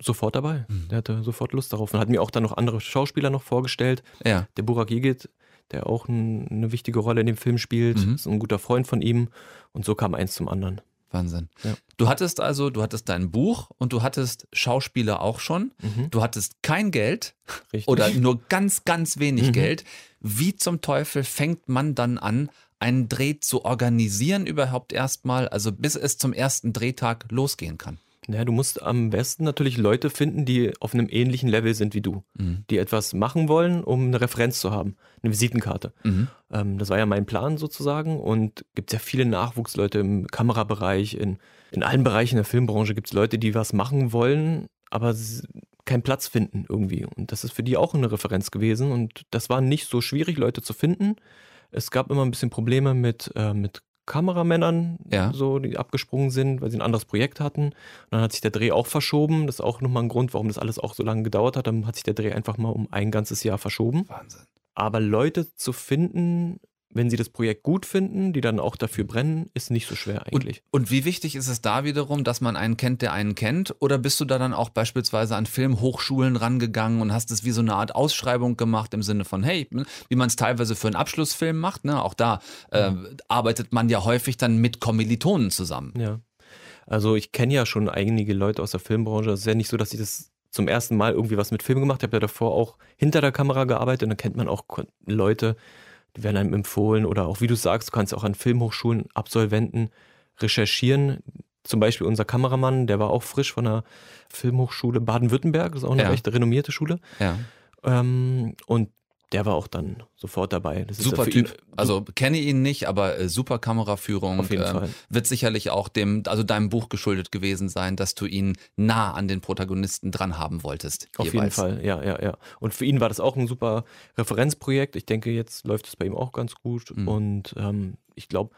[SPEAKER 7] sofort dabei. Mhm. Der hatte sofort Lust darauf und hat mir auch dann noch andere Schauspieler noch vorgestellt.
[SPEAKER 1] Ja.
[SPEAKER 7] Der Burak Yigit, der auch ein, eine wichtige Rolle in dem Film spielt, mhm. ist ein guter Freund von ihm. Und so kam eins zum anderen.
[SPEAKER 1] Wahnsinn. Ja. Du hattest also, du hattest dein Buch und du hattest Schauspieler auch schon. Mhm. Du hattest kein Geld Richtig. oder nur ganz, ganz wenig mhm. Geld. Wie zum Teufel fängt man dann an, einen Dreh zu organisieren überhaupt erstmal, also bis es zum ersten Drehtag losgehen kann?
[SPEAKER 7] Ja, du musst am besten natürlich Leute finden, die auf einem ähnlichen Level sind wie du, mhm. die etwas machen wollen, um eine Referenz zu haben, eine Visitenkarte. Mhm. Ähm, das war ja mein Plan sozusagen und gibt ja viele Nachwuchsleute im Kamerabereich, in, in allen Bereichen der Filmbranche gibt es Leute, die was machen wollen, aber keinen Platz finden irgendwie. Und das ist für die auch eine Referenz gewesen und das war nicht so schwierig, Leute zu finden. Es gab immer ein bisschen Probleme mit, äh, mit Kameramännern, ja. so, die abgesprungen sind, weil sie ein anderes Projekt hatten. Und dann hat sich der Dreh auch verschoben. Das ist auch nochmal ein Grund, warum das alles auch so lange gedauert hat. Dann hat sich der Dreh einfach mal um ein ganzes Jahr verschoben.
[SPEAKER 1] Wahnsinn.
[SPEAKER 7] Aber Leute zu finden, wenn sie das Projekt gut finden, die dann auch dafür brennen, ist nicht so schwer eigentlich.
[SPEAKER 1] Und, und, wie wichtig ist es da wiederum, dass man einen kennt, der einen kennt? Oder bist du da dann auch beispielsweise an Filmhochschulen rangegangen und hast es wie so eine Art Ausschreibung gemacht im Sinne von, hey, wie man es teilweise für einen Abschlussfilm macht, ne? Auch da äh, arbeitet man ja häufig dann mit Kommilitonen zusammen.
[SPEAKER 7] Ja. Also ich kenne ja schon einige Leute aus der Filmbranche. Es ist ja nicht so, dass ich das zum ersten Mal irgendwie was mit Film gemacht habe. Ich habe ja davor auch hinter der Kamera gearbeitet und dann kennt man auch Leute, die werden einem empfohlen oder auch, wie du sagst, du kannst auch an Filmhochschulen Absolventen recherchieren. Zum Beispiel unser Kameramann, der war auch frisch von der Filmhochschule Baden-Württemberg, das ist auch eine ja. recht renommierte Schule.
[SPEAKER 1] Ja.
[SPEAKER 7] Ähm, und der war auch dann sofort dabei. Das
[SPEAKER 1] super Typ. Ihn, also kenne ihn nicht, aber äh, super Kameraführung.
[SPEAKER 7] Auf jeden ähm, Fall.
[SPEAKER 1] Wird sicherlich auch dem, also deinem Buch geschuldet gewesen sein, dass du ihn nah an den Protagonisten dran haben wolltest.
[SPEAKER 7] Auf jeweils. jeden Fall, ja, ja, ja. Und für ihn war das auch ein super Referenzprojekt. Ich denke, jetzt läuft es bei ihm auch ganz gut. Mhm. Und ähm, ich glaube,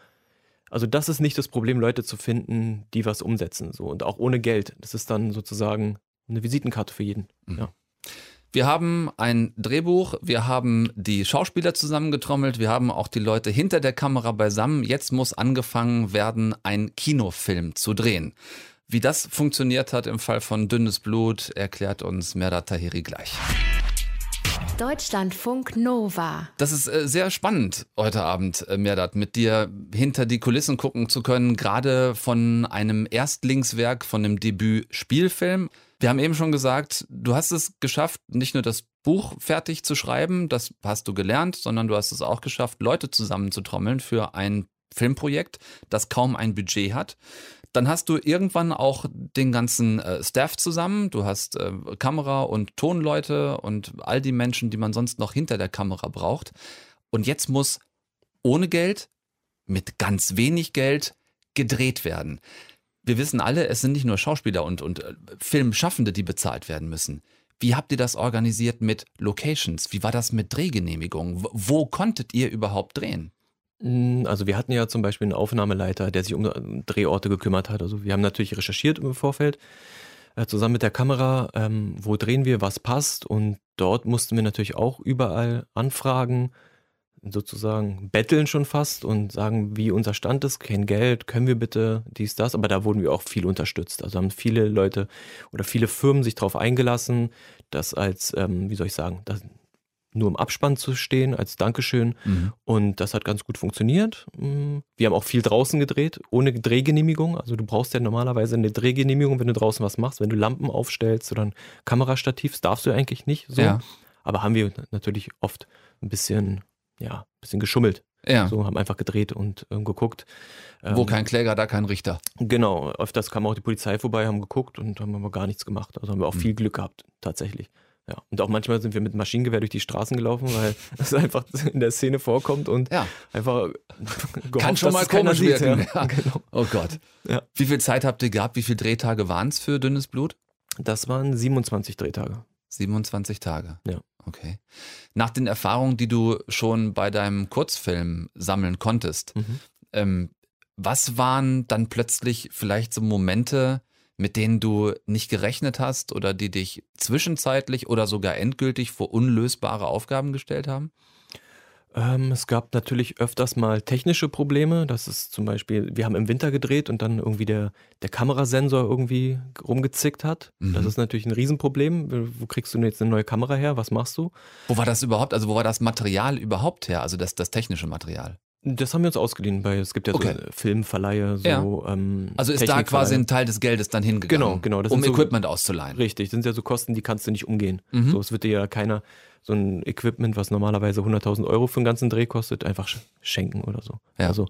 [SPEAKER 7] also das ist nicht das Problem, Leute zu finden, die was umsetzen. So. Und auch ohne Geld. Das ist dann sozusagen eine Visitenkarte für jeden. Mhm. Ja.
[SPEAKER 1] Wir haben ein Drehbuch, wir haben die Schauspieler zusammengetrommelt, wir haben auch die Leute hinter der Kamera beisammen. Jetzt muss angefangen werden, ein Kinofilm zu drehen. Wie das funktioniert hat im Fall von Dünnes Blut, erklärt uns Merda Tahiri gleich.
[SPEAKER 5] Deutschlandfunk Nova.
[SPEAKER 1] Das ist äh, sehr spannend heute Abend, äh, Merdat, mit dir hinter die Kulissen gucken zu können, gerade von einem Erstlingswerk, von einem Debüt-Spielfilm. Wir haben eben schon gesagt, du hast es geschafft, nicht nur das Buch fertig zu schreiben, das hast du gelernt, sondern du hast es auch geschafft, Leute zusammenzutrommeln für ein Filmprojekt, das kaum ein Budget hat. Dann hast du irgendwann auch den ganzen äh, Staff zusammen. Du hast äh, Kamera- und Tonleute und all die Menschen, die man sonst noch hinter der Kamera braucht. Und jetzt muss ohne Geld, mit ganz wenig Geld gedreht werden. Wir wissen alle, es sind nicht nur Schauspieler und, und äh, Filmschaffende, die bezahlt werden müssen. Wie habt ihr das organisiert mit Locations? Wie war das mit Drehgenehmigungen? Wo konntet ihr überhaupt drehen?
[SPEAKER 7] Hm, also wir hatten ja zum Beispiel einen Aufnahmeleiter, der sich um Drehorte gekümmert hat. Also wir haben natürlich recherchiert im Vorfeld, äh, zusammen mit der Kamera, ähm, wo drehen wir, was passt. Und dort mussten wir natürlich auch überall anfragen, sozusagen betteln schon fast und sagen, wie unser Stand ist, kein Geld, können wir bitte dies, das. Aber da wurden wir auch viel unterstützt. Also haben viele Leute oder viele Firmen sich darauf eingelassen, das als, ähm, wie soll ich sagen, das, nur im Abspann zu stehen als Dankeschön. Mhm. Und das hat ganz gut funktioniert. Mm, wir haben auch viel draußen gedreht, ohne Drehgenehmigung. Also du brauchst ja normalerweise eine Drehgenehmigung, wenn du draußen was machst. Wenn du Lampen aufstellst oder ein Kamerastativ, darfst du eigentlich nicht so. Ja. Aber haben wir natürlich oft ein bisschen, ja, ein bisschen geschummelt. Ja. So haben einfach gedreht und ähm, geguckt.
[SPEAKER 1] Wo ähm, kein Kläger, da kein Richter.
[SPEAKER 7] Genau, öfters kam auch die Polizei vorbei, haben geguckt und haben aber gar nichts gemacht. Also haben wir auch mhm. viel Glück gehabt, tatsächlich. Ja, und auch manchmal sind wir mit Maschinengewehr durch die Straßen gelaufen, weil es einfach in der Szene vorkommt und ja. einfach
[SPEAKER 1] gehofft, kann schon mal komisch wirken. Ja. Genau. Oh Gott. Ja. Wie viel Zeit habt ihr gehabt? Wie viele Drehtage waren es für dünnes Blut?
[SPEAKER 7] Das waren 27 Drehtage.
[SPEAKER 1] 27 Tage.
[SPEAKER 7] Ja.
[SPEAKER 1] Okay. Nach den Erfahrungen, die du schon bei deinem Kurzfilm sammeln konntest, mhm. ähm, was waren dann plötzlich vielleicht so Momente, mit denen du nicht gerechnet hast oder die dich zwischenzeitlich oder sogar endgültig vor unlösbare Aufgaben gestellt haben?
[SPEAKER 7] Ähm, es gab natürlich öfters mal technische Probleme. Das ist zum Beispiel, wir haben im Winter gedreht und dann irgendwie der, der Kamerasensor irgendwie rumgezickt hat. Mhm. Das ist natürlich ein Riesenproblem. Wo kriegst du jetzt eine neue Kamera her? Was machst du?
[SPEAKER 1] Wo war das überhaupt? Also wo war das Material überhaupt her? Also das, das technische Material?
[SPEAKER 7] Das haben wir uns ausgeliehen, weil es gibt ja okay. so Filmverleihe, so.
[SPEAKER 1] Ja. Ähm, also ist da quasi ein Teil des Geldes dann hingegangen,
[SPEAKER 7] genau, genau,
[SPEAKER 1] um Equipment so, auszuleihen.
[SPEAKER 7] Richtig, das sind ja so Kosten, die kannst du nicht umgehen. Mhm. So, es wird dir ja keiner so ein Equipment, was normalerweise 100.000 Euro für einen ganzen Dreh kostet, einfach schenken oder so. Ja. Also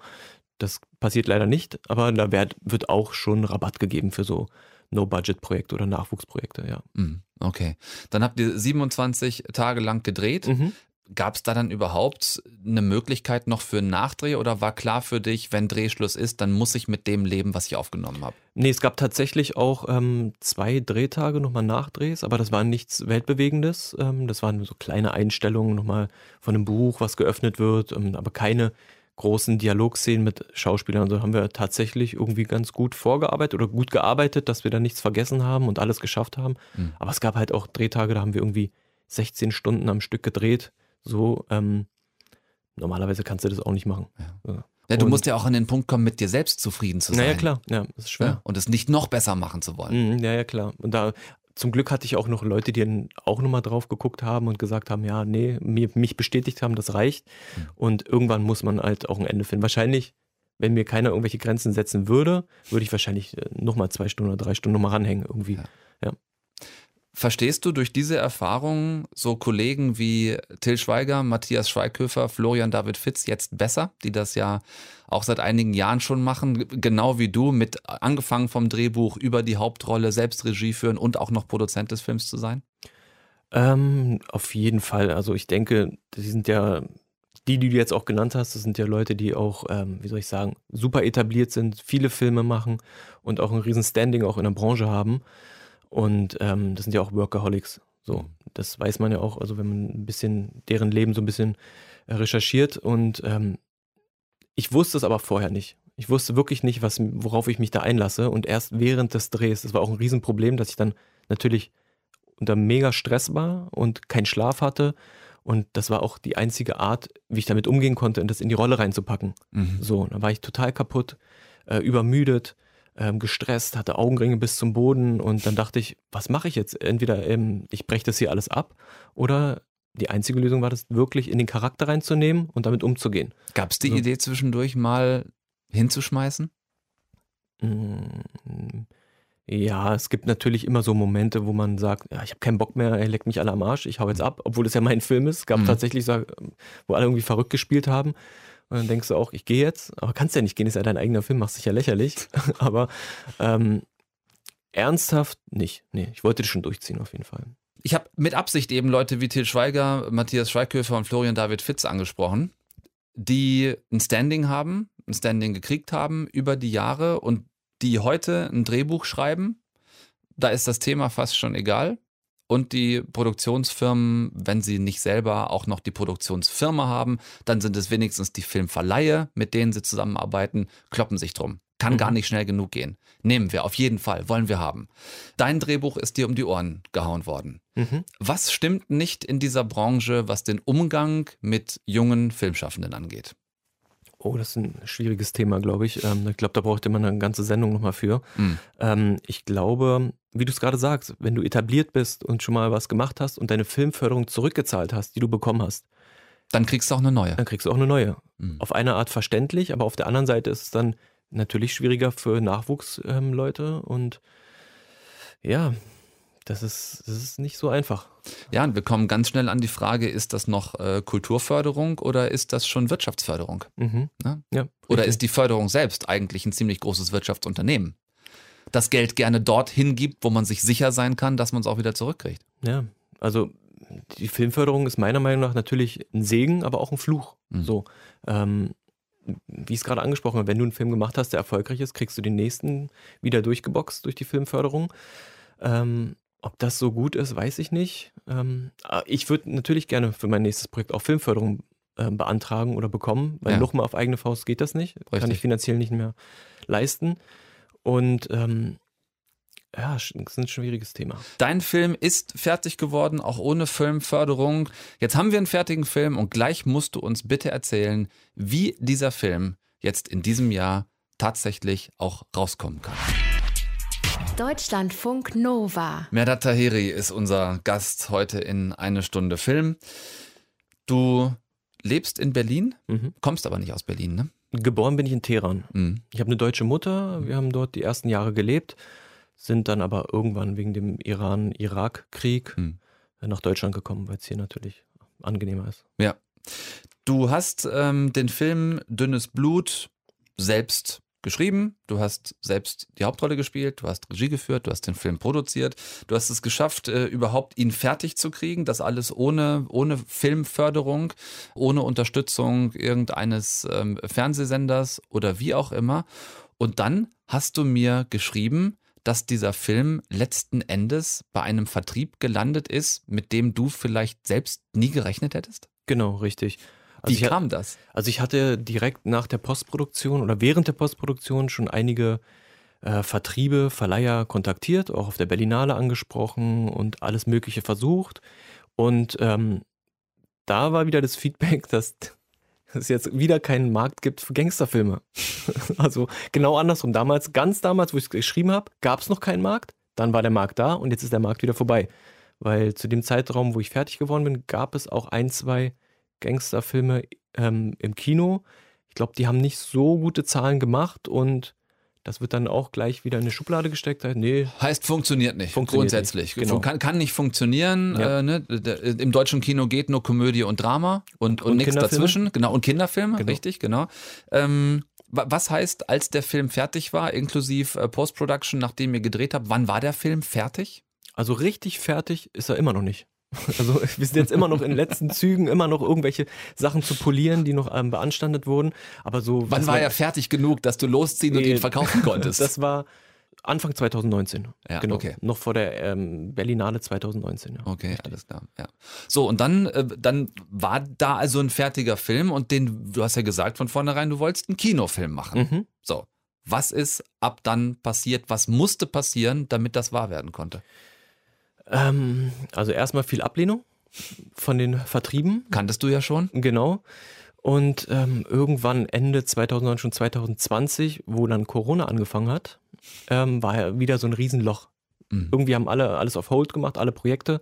[SPEAKER 7] das passiert leider nicht, aber da wird, wird auch schon Rabatt gegeben für so No-Budget-Projekte oder Nachwuchsprojekte, ja.
[SPEAKER 1] Mhm. Okay. Dann habt ihr 27 Tage lang gedreht. Mhm. Gab es da dann überhaupt eine Möglichkeit noch für einen Nachdreh oder war klar für dich, wenn Drehschluss ist, dann muss ich mit dem leben, was ich aufgenommen habe?
[SPEAKER 7] Nee, es gab tatsächlich auch ähm, zwei Drehtage nochmal Nachdrehs, aber das war nichts Weltbewegendes. Ähm, das waren so kleine Einstellungen nochmal von einem Buch, was geöffnet wird, ähm, aber keine großen Dialogszenen mit Schauspielern. Also haben wir tatsächlich irgendwie ganz gut vorgearbeitet oder gut gearbeitet, dass wir da nichts vergessen haben und alles geschafft haben. Mhm. Aber es gab halt auch Drehtage, da haben wir irgendwie 16 Stunden am Stück gedreht so, ähm, normalerweise kannst du das auch nicht machen.
[SPEAKER 1] Ja. Ja, du musst ja auch an den Punkt kommen, mit dir selbst zufrieden zu sein.
[SPEAKER 7] Naja, klar, ja, das ist schwer. Ja,
[SPEAKER 1] und es nicht noch besser machen zu wollen.
[SPEAKER 7] Mhm, ja, ja, klar. Und da, zum Glück hatte ich auch noch Leute, die dann auch nochmal drauf geguckt haben und gesagt haben, ja, nee, mir, mich bestätigt haben, das reicht. Mhm. Und irgendwann muss man halt auch ein Ende finden. Wahrscheinlich, wenn mir keiner irgendwelche Grenzen setzen würde, würde ich wahrscheinlich äh, nochmal zwei Stunden oder drei Stunden nochmal ranhängen irgendwie. Ja. ja.
[SPEAKER 1] Verstehst du durch diese Erfahrungen so Kollegen wie Till Schweiger, Matthias Schweighöfer, Florian David Fitz jetzt besser, die das ja auch seit einigen Jahren schon machen, genau wie du, mit angefangen vom Drehbuch über die Hauptrolle, selbst Regie führen und auch noch Produzent des Films zu sein?
[SPEAKER 7] Ähm, auf jeden Fall. Also ich denke, die sind ja, die, die du jetzt auch genannt hast, das sind ja Leute, die auch, ähm, wie soll ich sagen, super etabliert sind, viele Filme machen und auch ein riesen Standing auch in der Branche haben. Und ähm, das sind ja auch Workaholics. So, das weiß man ja auch, also wenn man ein bisschen deren Leben so ein bisschen äh, recherchiert. Und ähm, ich wusste es aber vorher nicht. Ich wusste wirklich nicht, was, worauf ich mich da einlasse. Und erst während des Drehs, das war auch ein Riesenproblem, dass ich dann natürlich unter mega Stress war und keinen Schlaf hatte. Und das war auch die einzige Art, wie ich damit umgehen konnte, das in die Rolle reinzupacken. Mhm. So, dann war ich total kaputt, äh, übermüdet, äh, gestresst, hatte Augenringe bis zum Boden und dann dachte ich, was mache ich jetzt? Entweder ähm, ich breche das hier alles ab oder die einzige Lösung war, das wirklich in den Charakter reinzunehmen und damit umzugehen.
[SPEAKER 1] Gab es die so. Idee zwischendurch mal hinzuschmeißen?
[SPEAKER 7] Mm, ja, es gibt natürlich immer so Momente, wo man sagt, ja, ich habe keinen Bock mehr, er leckt mich alle am Arsch, ich hau jetzt ab, obwohl es ja mein Film ist. Es gab mhm. tatsächlich, wo alle irgendwie verrückt gespielt haben. Und dann denkst du auch, ich gehe jetzt, aber kannst ja nicht gehen, ist ja dein eigener Film, machst dich ja lächerlich. aber ähm, ernsthaft nicht. Nee, ich wollte das schon durchziehen auf jeden Fall.
[SPEAKER 1] Ich habe mit Absicht eben Leute wie Til Schweiger, Matthias Schweighöfer und Florian David Fitz angesprochen, die ein Standing haben, ein Standing gekriegt haben über die Jahre und die heute ein Drehbuch schreiben, da ist das Thema fast schon egal. Und die Produktionsfirmen, wenn sie nicht selber auch noch die Produktionsfirma haben, dann sind es wenigstens die Filmverleihe, mit denen sie zusammenarbeiten, kloppen sich drum. Kann mhm. gar nicht schnell genug gehen. Nehmen wir, auf jeden Fall, wollen wir haben. Dein Drehbuch ist dir um die Ohren gehauen worden. Mhm. Was stimmt nicht in dieser Branche, was den Umgang mit jungen Filmschaffenden angeht?
[SPEAKER 7] Oh, das ist ein schwieriges Thema, glaube ich. Ähm, ich glaube, da braucht man eine ganze Sendung nochmal für. Mhm. Ähm, ich glaube, wie du es gerade sagst, wenn du etabliert bist und schon mal was gemacht hast und deine Filmförderung zurückgezahlt hast, die du bekommen hast,
[SPEAKER 1] dann kriegst du auch eine neue.
[SPEAKER 7] Dann kriegst du auch eine neue. Mhm. Auf eine Art verständlich, aber auf der anderen Seite ist es dann natürlich schwieriger für Nachwuchsleute ähm, und ja, das ist, das ist nicht so einfach.
[SPEAKER 1] Ja, und wir kommen ganz schnell an die Frage, ist das noch äh, Kulturförderung oder ist das schon Wirtschaftsförderung? Mhm. Ne? Ja, oder ist die Förderung selbst eigentlich ein ziemlich großes Wirtschaftsunternehmen, das Geld gerne dorthin gibt, wo man sich sicher sein kann, dass man es auch wieder zurückkriegt?
[SPEAKER 7] Ja, also die Filmförderung ist meiner Meinung nach natürlich ein Segen, aber auch ein Fluch. Mhm. So, ähm, wie ich es gerade angesprochen habe, wenn du einen Film gemacht hast, der erfolgreich ist, kriegst du den nächsten wieder durchgeboxt durch die Filmförderung. Ähm, ob das so gut ist, weiß ich nicht. Ähm, ah, ich würde natürlich gerne für mein nächstes Projekt auch Filmförderung äh, beantragen oder bekommen, weil ja. nochmal auf eigene Faust geht das nicht. Richtig. Kann ich finanziell nicht mehr leisten. Und ähm, ja, das ist ein schwieriges Thema.
[SPEAKER 1] Dein Film ist fertig geworden, auch ohne Filmförderung. Jetzt haben wir einen fertigen Film und gleich musst du uns bitte erzählen, wie dieser Film jetzt in diesem Jahr tatsächlich auch rauskommen kann.
[SPEAKER 5] Deutschlandfunk Nova.
[SPEAKER 1] Merdat Tahiri ist unser Gast heute in eine Stunde Film. Du lebst in Berlin, mhm. kommst aber nicht aus Berlin, ne?
[SPEAKER 7] Geboren bin ich in Teheran. Mhm. Ich habe eine deutsche Mutter, wir haben dort die ersten Jahre gelebt, sind dann aber irgendwann wegen dem Iran-Irak-Krieg mhm. nach Deutschland gekommen, weil es hier natürlich angenehmer ist.
[SPEAKER 1] Ja. Du hast ähm, den Film Dünnes Blut selbst geschrieben, du hast selbst die Hauptrolle gespielt, du hast Regie geführt, du hast den Film produziert, du hast es geschafft, äh, überhaupt ihn fertig zu kriegen, das alles ohne, ohne Filmförderung, ohne Unterstützung irgendeines ähm, Fernsehsenders oder wie auch immer. Und dann hast du mir geschrieben, dass dieser Film letzten Endes bei einem Vertrieb gelandet ist, mit dem du vielleicht selbst nie gerechnet hättest?
[SPEAKER 7] Genau, richtig.
[SPEAKER 1] Also Wie kam das?
[SPEAKER 7] Also ich hatte direkt nach der Postproduktion oder während der Postproduktion schon einige äh, Vertriebe, Verleiher kontaktiert, auch auf der Berlinale angesprochen und alles Mögliche versucht. Und ähm, da war wieder das Feedback, dass es jetzt wieder keinen Markt gibt für Gangsterfilme. also genau andersrum. Damals, ganz damals, wo ich es geschrieben habe, gab es noch keinen Markt. Dann war der Markt da und jetzt ist der Markt wieder vorbei. Weil zu dem Zeitraum, wo ich fertig geworden bin, gab es auch ein, zwei Gangsterfilme ähm, im Kino. Ich glaube, die haben nicht so gute Zahlen gemacht und das wird dann auch gleich wieder in eine Schublade gesteckt. Nee.
[SPEAKER 1] Heißt, funktioniert nicht, funktioniert grundsätzlich. Nicht. Genau. Kann, kann nicht funktionieren. Ja. Äh, ne? Im deutschen Kino geht nur Komödie und Drama und, und, und nichts dazwischen. Genau, und Kinderfilme, genau. richtig, genau. Ähm, was heißt, als der Film fertig war, inklusive äh, Post-Production, nachdem ihr gedreht habt, wann war der Film fertig?
[SPEAKER 7] Also richtig fertig ist er immer noch nicht. Also wir sind jetzt immer noch in den letzten Zügen, immer noch irgendwelche Sachen zu polieren, die noch ähm, beanstandet wurden. Aber so.
[SPEAKER 1] Wann war er fertig genug, dass du losziehen und
[SPEAKER 7] Nee,
[SPEAKER 1] ihn verkaufen konntest?
[SPEAKER 7] Das war Anfang 2019.
[SPEAKER 1] Ja,
[SPEAKER 7] genau.
[SPEAKER 1] okay.
[SPEAKER 7] Noch vor der ähm, Berlinale 2019. Ja.
[SPEAKER 1] Okay, alles klar. Ja. So, und dann, äh, dann war da also ein fertiger Film und den, du hast ja gesagt von vornherein, du wolltest einen Kinofilm machen.
[SPEAKER 7] Mhm.
[SPEAKER 1] So. Was ist ab dann passiert? Was musste passieren, damit das wahr werden konnte?
[SPEAKER 7] Ähm, also erstmal viel Ablehnung von den Vertrieben.
[SPEAKER 1] Kanntest du ja schon?
[SPEAKER 7] Genau. Und ähm, irgendwann Ende 2019, 2020, wo dann Corona angefangen hat, ähm, war ja wieder so ein Riesenloch.
[SPEAKER 1] Mhm.
[SPEAKER 7] Irgendwie haben alle alles auf Hold gemacht, alle Projekte.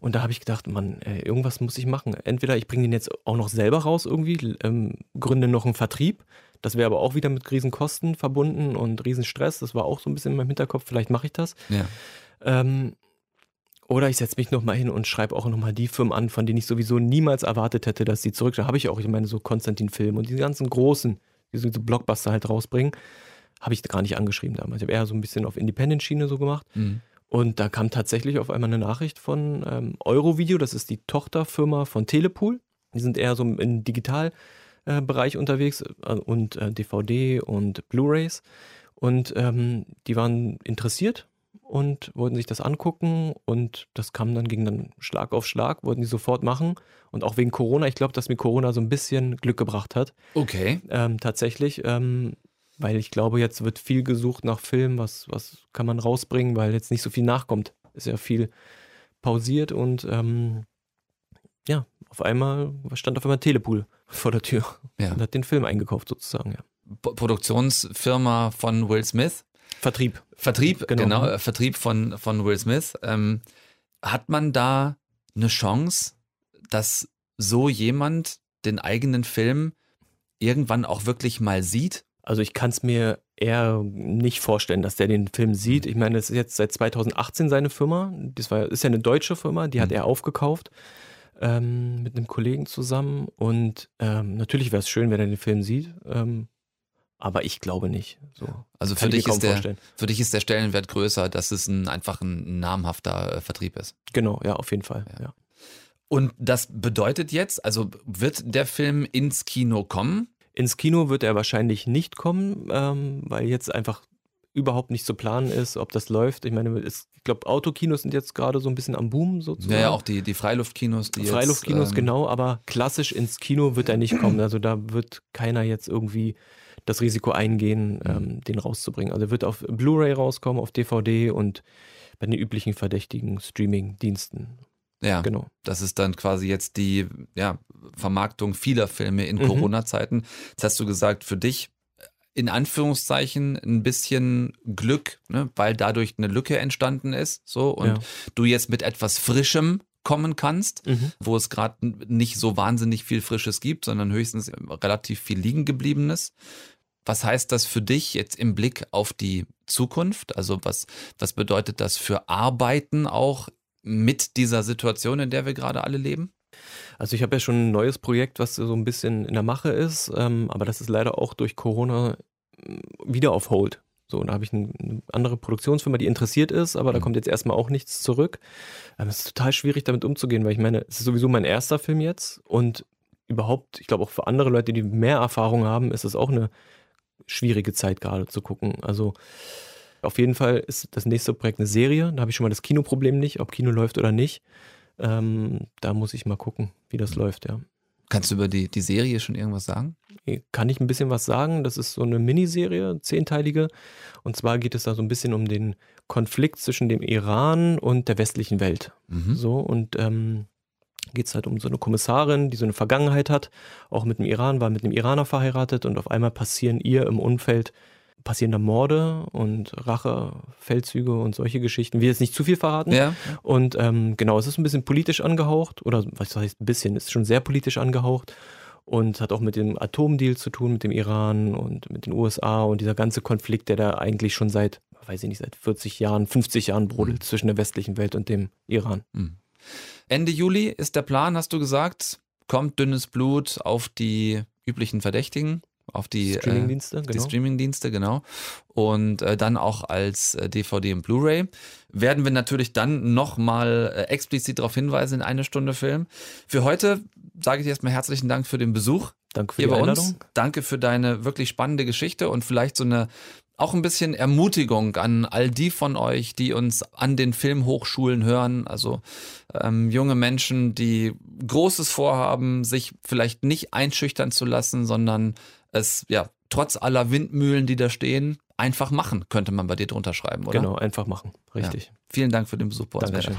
[SPEAKER 7] Und da habe ich gedacht, Mann, ey, irgendwas muss ich machen. Entweder ich bringe den jetzt auch noch selber raus irgendwie, ähm, gründe noch einen Vertrieb. Das wäre aber auch wieder mit Riesenkosten verbunden und Riesenstress. Das war auch so ein bisschen in meinem Hinterkopf. Vielleicht mache ich das.
[SPEAKER 1] Ja.
[SPEAKER 7] Ähm, oder ich setze mich nochmal hin und schreibe auch nochmal die Firmen an, von denen ich sowieso niemals erwartet hätte, dass sie zurück. Da habe ich auch, ich meine, so Konstantin-Film und die ganzen großen, die so Blockbuster halt rausbringen, habe ich gar nicht angeschrieben damals. Ich habe eher so ein bisschen auf Independent-Schiene so gemacht.
[SPEAKER 1] Mhm.
[SPEAKER 7] Und da kam tatsächlich auf einmal eine Nachricht von ähm, Eurovideo, das ist die Tochterfirma von Telepool. Die sind eher so im Digitalbereich unterwegs äh, und äh, DVD und Blu-rays. Und ähm, die waren interessiert und wollten sich das angucken und das kam dann, ging dann Schlag auf Schlag, wollten die sofort machen. Und auch wegen Corona, ich glaube, dass mir Corona so ein bisschen Glück gebracht hat.
[SPEAKER 1] Okay.
[SPEAKER 7] Ähm, tatsächlich, ähm, weil ich glaube, jetzt wird viel gesucht nach Filmen, was, was kann man rausbringen, weil jetzt nicht so viel nachkommt. Ist ja viel pausiert und ähm, ja, auf einmal stand auf einmal Telepool vor der Tür
[SPEAKER 1] Ja.
[SPEAKER 7] und hat den Film eingekauft sozusagen, ja.
[SPEAKER 1] Produktionsfirma von Will Smith.
[SPEAKER 7] Vertrieb.
[SPEAKER 1] Vertrieb,
[SPEAKER 7] Genau.
[SPEAKER 1] genau, äh, Vertrieb von, von Will Smith. Ähm, hat man da eine Chance, dass so jemand den eigenen Film irgendwann auch wirklich mal sieht?
[SPEAKER 7] Also ich kann es mir eher nicht vorstellen, dass der den Film sieht. Ich meine, das ist jetzt seit 2018 seine Firma. Das war, ist ja eine deutsche Firma, die hat
[SPEAKER 1] Mhm.
[SPEAKER 7] er aufgekauft ähm, mit einem Kollegen zusammen. Und ähm, natürlich wäre es schön, wenn er den Film sieht. Ähm, aber ich glaube nicht. So.
[SPEAKER 1] Also für dich, ist der,
[SPEAKER 7] vorstellen.
[SPEAKER 1] für dich ist der Stellenwert größer, dass es ein, einfach ein namhafter äh, Vertrieb ist.
[SPEAKER 7] Genau, ja, auf jeden Fall. Ja.
[SPEAKER 1] Und das bedeutet jetzt, also wird der Film ins Kino kommen?
[SPEAKER 7] Ins Kino wird er wahrscheinlich nicht kommen, ähm, weil jetzt einfach überhaupt nicht zu planen ist, ob das läuft. Ich meine, es, ich glaube, Autokinos sind jetzt gerade so ein bisschen am Boom sozusagen.
[SPEAKER 1] Ja, ja, auch die, die Freiluftkinos, die
[SPEAKER 7] Freiluftkinos,
[SPEAKER 1] jetzt, ähm,
[SPEAKER 7] genau, aber klassisch ins Kino wird er nicht kommen. Also da wird keiner jetzt irgendwie das Risiko eingehen, ähm, den rauszubringen. Also er wird auf Blu-ray rauskommen, auf DVD und bei den üblichen verdächtigen Streaming-Diensten.
[SPEAKER 1] Ja,
[SPEAKER 7] Genau.
[SPEAKER 1] das ist dann quasi jetzt die ja, Vermarktung vieler Filme in
[SPEAKER 7] Mhm.
[SPEAKER 1] Corona-Zeiten. Jetzt hast du gesagt, für dich in Anführungszeichen ein bisschen Glück, ne, weil dadurch eine Lücke entstanden ist. So und
[SPEAKER 7] Ja.
[SPEAKER 1] du jetzt mit etwas Frischem kommen kannst,
[SPEAKER 7] Mhm.
[SPEAKER 1] wo es gerade nicht so wahnsinnig viel Frisches gibt, sondern höchstens relativ viel liegen gebliebenes. Was heißt das für dich jetzt im Blick auf die Zukunft? Also was, was bedeutet das für Arbeiten auch mit dieser Situation, in der wir gerade alle leben?
[SPEAKER 7] Also ich habe ja schon ein neues Projekt, was so ein bisschen in der Mache ist, ähm, aber das ist leider auch durch Corona ähm, wieder auf Hold. So, da habe ich ein- eine andere Produktionsfirma, die interessiert ist, aber da
[SPEAKER 1] Mhm.
[SPEAKER 7] kommt jetzt erstmal auch nichts zurück. Ähm, Es ist total schwierig, damit umzugehen, weil ich meine, es ist sowieso mein erster Film jetzt und überhaupt, ich glaube auch für andere Leute, die mehr Erfahrung haben, ist es auch eine schwierige Zeit gerade zu gucken. Also auf jeden Fall ist das nächste Projekt eine Serie. Da habe ich schon mal das Kinoproblem nicht, ob Kino läuft oder nicht. Ähm, da muss ich mal gucken, wie das läuft, ja.
[SPEAKER 1] Kannst du über die, die Serie schon irgendwas sagen?
[SPEAKER 7] Kann ich ein bisschen was sagen? Das ist so eine Miniserie, zehnteilige. Und zwar geht es da so ein bisschen um den Konflikt zwischen dem Iran und der westlichen Welt.
[SPEAKER 1] Mhm.
[SPEAKER 7] So, und ähm, geht es halt um so eine Kommissarin, die so eine Vergangenheit hat, auch mit dem Iran, war mit einem Iraner verheiratet und auf einmal passieren ihr im Umfeld passieren da Morde und Rachefeldzüge und solche Geschichten. Wir jetzt nicht zu viel verraten.
[SPEAKER 1] Ja.
[SPEAKER 7] Und ähm, genau, es ist ein bisschen politisch angehaucht, oder was heißt ein bisschen, es ist schon sehr politisch angehaucht und hat auch mit dem Atomdeal zu tun, mit dem Iran und mit den USA und dieser ganze Konflikt, der da eigentlich schon seit, weiß ich nicht, seit 40 Jahren, 50 Jahren brodelt zwischen der westlichen Welt und dem Iran.
[SPEAKER 1] Mhm. Ende Juli ist der Plan, hast du gesagt. Kommt dünnes Blut auf die üblichen Verdächtigen, auf die
[SPEAKER 7] Streamingdienste,
[SPEAKER 1] äh,
[SPEAKER 7] genau.
[SPEAKER 1] Die Streamingdienste, genau. Und äh, dann auch als äh, DVD und Blu-ray. Werden wir natürlich dann nochmal äh, explizit darauf hinweisen in eine Stunde Film. Für heute sage ich erstmal herzlichen Dank für den Besuch.
[SPEAKER 7] Danke für
[SPEAKER 1] hier
[SPEAKER 7] die
[SPEAKER 1] bei
[SPEAKER 7] Einladung.
[SPEAKER 1] uns. Danke für deine wirklich spannende Geschichte und vielleicht so eine auch ein bisschen Ermutigung an all die von euch, die uns an den Filmhochschulen hören. Also ähm, junge Menschen, die Großes vorhaben, sich vielleicht nicht einschüchtern zu lassen, sondern es ja trotz aller Windmühlen, die da stehen, einfach machen, könnte man bei dir drunter schreiben, oder?
[SPEAKER 7] Genau, einfach machen. Richtig.
[SPEAKER 1] Ja. Vielen Dank für den Besuch bei uns.
[SPEAKER 7] Dankeschön.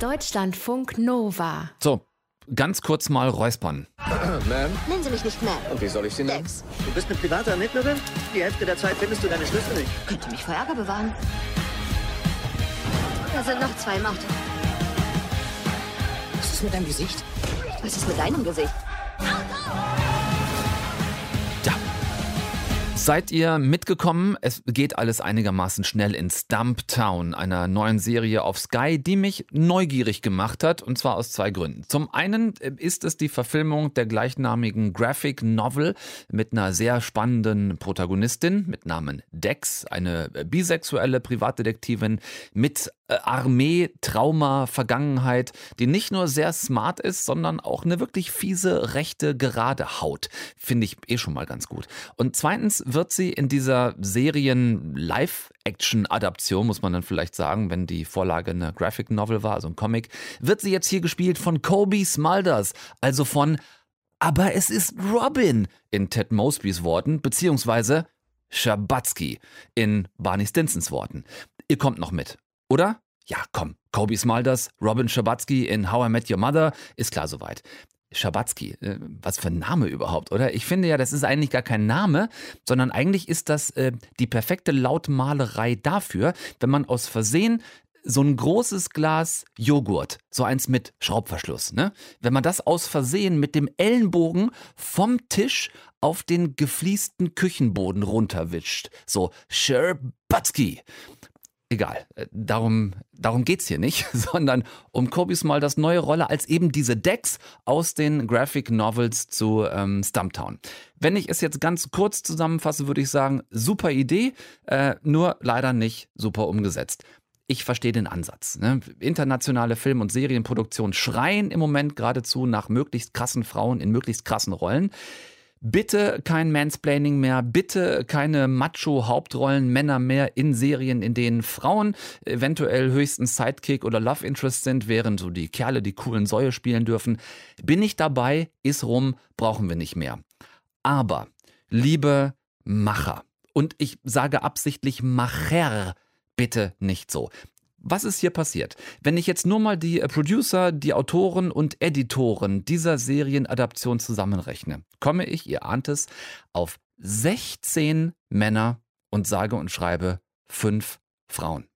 [SPEAKER 5] Deutschlandfunk Nova.
[SPEAKER 1] So, ganz kurz mal räuspern.
[SPEAKER 10] Ma'am?
[SPEAKER 11] Nennen Sie mich nicht Ma'am.
[SPEAKER 10] Und wie soll ich Sie nennen?
[SPEAKER 11] Dex.
[SPEAKER 10] Du bist eine private Ermittlerin? Die Hälfte der Zeit findest du deine Schlüssel nicht.
[SPEAKER 11] Könnte mich vor Ärger bewahren. Da sind noch zwei im Auto.
[SPEAKER 10] Was ist mit deinem Gesicht?
[SPEAKER 11] Was ist mit deinem Gesicht?
[SPEAKER 1] Seid ihr mitgekommen? Es geht alles einigermaßen schnell in Stumptown, einer neuen Serie auf Sky, die mich neugierig gemacht hat, und zwar aus zwei Gründen. Zum einen ist es die Verfilmung der gleichnamigen Graphic Novel mit einer sehr spannenden Protagonistin mit Namen Dex, eine bisexuelle Privatdetektivin mit Armee, Trauma, Vergangenheit, die nicht nur sehr smart ist, sondern auch eine wirklich fiese, rechte, gerade Haut. Finde ich eh schon mal ganz gut. Und zweitens wird sie in dieser Serien-Live-Action-Adaption, muss man dann vielleicht sagen, wenn die Vorlage eine Graphic Novel war, also ein Comic, wird sie jetzt hier gespielt von Kobe Smulders, also von Aber es ist Robin in Ted Mosbys Worten, beziehungsweise Schabatsky in Barney Stinsons Worten. Ihr kommt noch mit. Oder? Ja, komm. Kobe Smulders, Robin Schabatsky in How I Met Your Mother, ist klar soweit. Schabatsky, äh, was für ein Name überhaupt, oder? Ich finde ja, das ist eigentlich gar kein Name, sondern eigentlich ist das äh, die perfekte Lautmalerei dafür, wenn man aus Versehen so ein großes Glas Joghurt, so eins mit Schraubverschluss, ne? Wenn man das aus Versehen mit dem Ellenbogen vom Tisch auf den gefliesten Küchenboden runterwischt. So, Scherbatsky. Egal, äh, darum, darum geht's hier nicht, sondern um Kobis mal das neue Rolle als eben diese Decks aus den Graphic Novels zu ähm, Stumptown. Wenn ich es jetzt ganz kurz zusammenfasse, würde ich sagen, super Idee, äh, nur leider nicht super umgesetzt. Ich verstehe den Ansatz. Ne? Internationale Film- und Serienproduktion schreien im Moment geradezu nach möglichst krassen Frauen in möglichst krassen Rollen. Bitte kein Mansplaining mehr, bitte keine Macho-Hauptrollen, Männer mehr in Serien, in denen Frauen eventuell höchstens Sidekick oder Love Interest sind, während so die Kerle die coolen Säue spielen dürfen. Bin ich dabei, ist rum, brauchen wir nicht mehr. Aber, liebe Macher, und ich sage absichtlich Macher, bitte nicht so. Was ist hier passiert? Wenn ich jetzt nur mal die Producer, die Autoren und Editoren dieser Serienadaption zusammenrechne, komme ich, ihr ahnt es, auf 16 Männer und sage und schreibe 5 Frauen.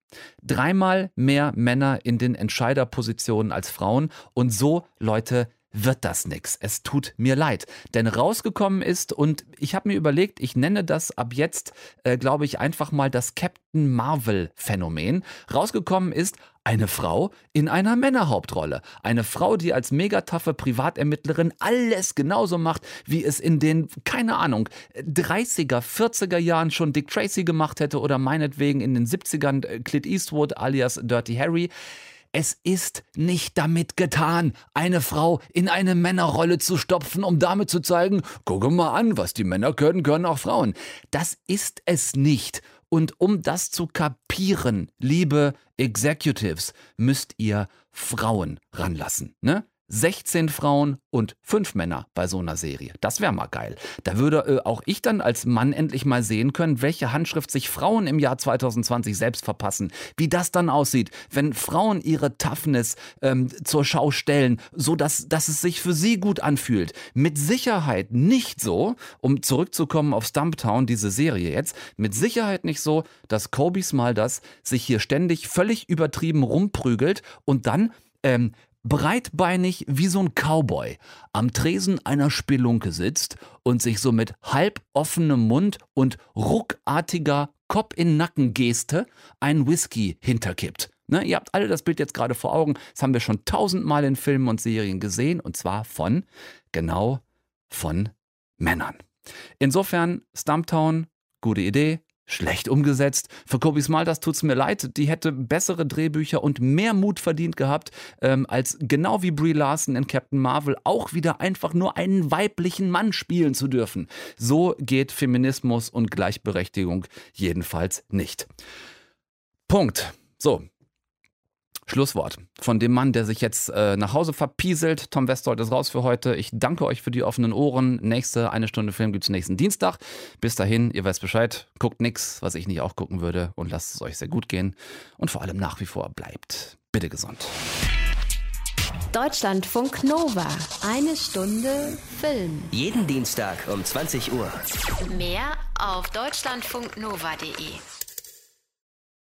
[SPEAKER 1] Dreimal mehr Männer in den Entscheiderpositionen als Frauen und so, Leute, wird das nix. Es tut mir leid. Denn rausgekommen ist, und ich habe mir überlegt, ich nenne das ab jetzt, äh, glaube ich, einfach mal das Captain Marvel-Phänomen. Rausgekommen ist eine Frau in einer Männerhauptrolle. Eine Frau, die als megataffe Privatermittlerin alles genauso macht, wie es in den, keine Ahnung, 30er, 40er Jahren schon Dick Tracy gemacht hätte oder meinetwegen in den 70ern Clint Eastwood alias Dirty Harry. Es ist nicht damit getan, eine Frau in eine Männerrolle zu stopfen, um damit zu zeigen, gucke mal an, was die Männer können, können auch Frauen. Das ist es nicht. Und um das zu kapieren, liebe Executives, müsst ihr Frauen ranlassen, ne? 16 Frauen und 5 Männer bei so einer Serie. Das wäre mal geil. Da würde äh, auch ich dann als Mann endlich mal sehen können, welche Handschrift sich Frauen im Jahr 2020 selbst verpassen. Wie das dann aussieht, wenn Frauen ihre Toughness ähm, zur Schau stellen, so dass, es sich für sie gut anfühlt. Mit Sicherheit nicht so, um zurückzukommen auf Stumptown, diese Serie jetzt, mit Sicherheit nicht so, dass Kobe Smulders sich hier ständig völlig übertrieben rumprügelt und dann ähm, breitbeinig wie so ein Cowboy am Tresen einer Spelunke sitzt und sich so mit halb offenem Mund und ruckartiger Kopf-in-Nacken-Geste einen Whisky hinterkippt. Ne, ihr habt alle das Bild jetzt gerade vor Augen. Das haben wir schon tausendmal in Filmen und Serien gesehen und zwar von, genau, von Männern. Insofern, Stumptown, gute Idee, schlecht umgesetzt. Für Kobi Smulders tut's mir leid, die hätte bessere Drehbücher und mehr Mut verdient gehabt, ähm, als genau wie Brie Larson in Captain Marvel auch wieder einfach nur einen weiblichen Mann spielen zu dürfen. So geht Feminismus und Gleichberechtigung jedenfalls nicht. Punkt. So, Schlusswort von dem Mann, der sich jetzt äh, nach Hause verpieselt. Tom Westholt ist raus für heute. Ich danke euch für die offenen Ohren. Nächste eine Stunde Film gibt es nächsten Dienstag. Bis dahin, ihr weißt Bescheid. Guckt nix, was ich nicht auch gucken würde. Und lasst es euch sehr gut gehen. Und vor allem nach wie vor bleibt bitte gesund.
[SPEAKER 5] Deutschlandfunk Nova. Eine Stunde Film.
[SPEAKER 12] Jeden Dienstag um 20 Uhr.
[SPEAKER 5] Mehr auf deutschlandfunknova.de.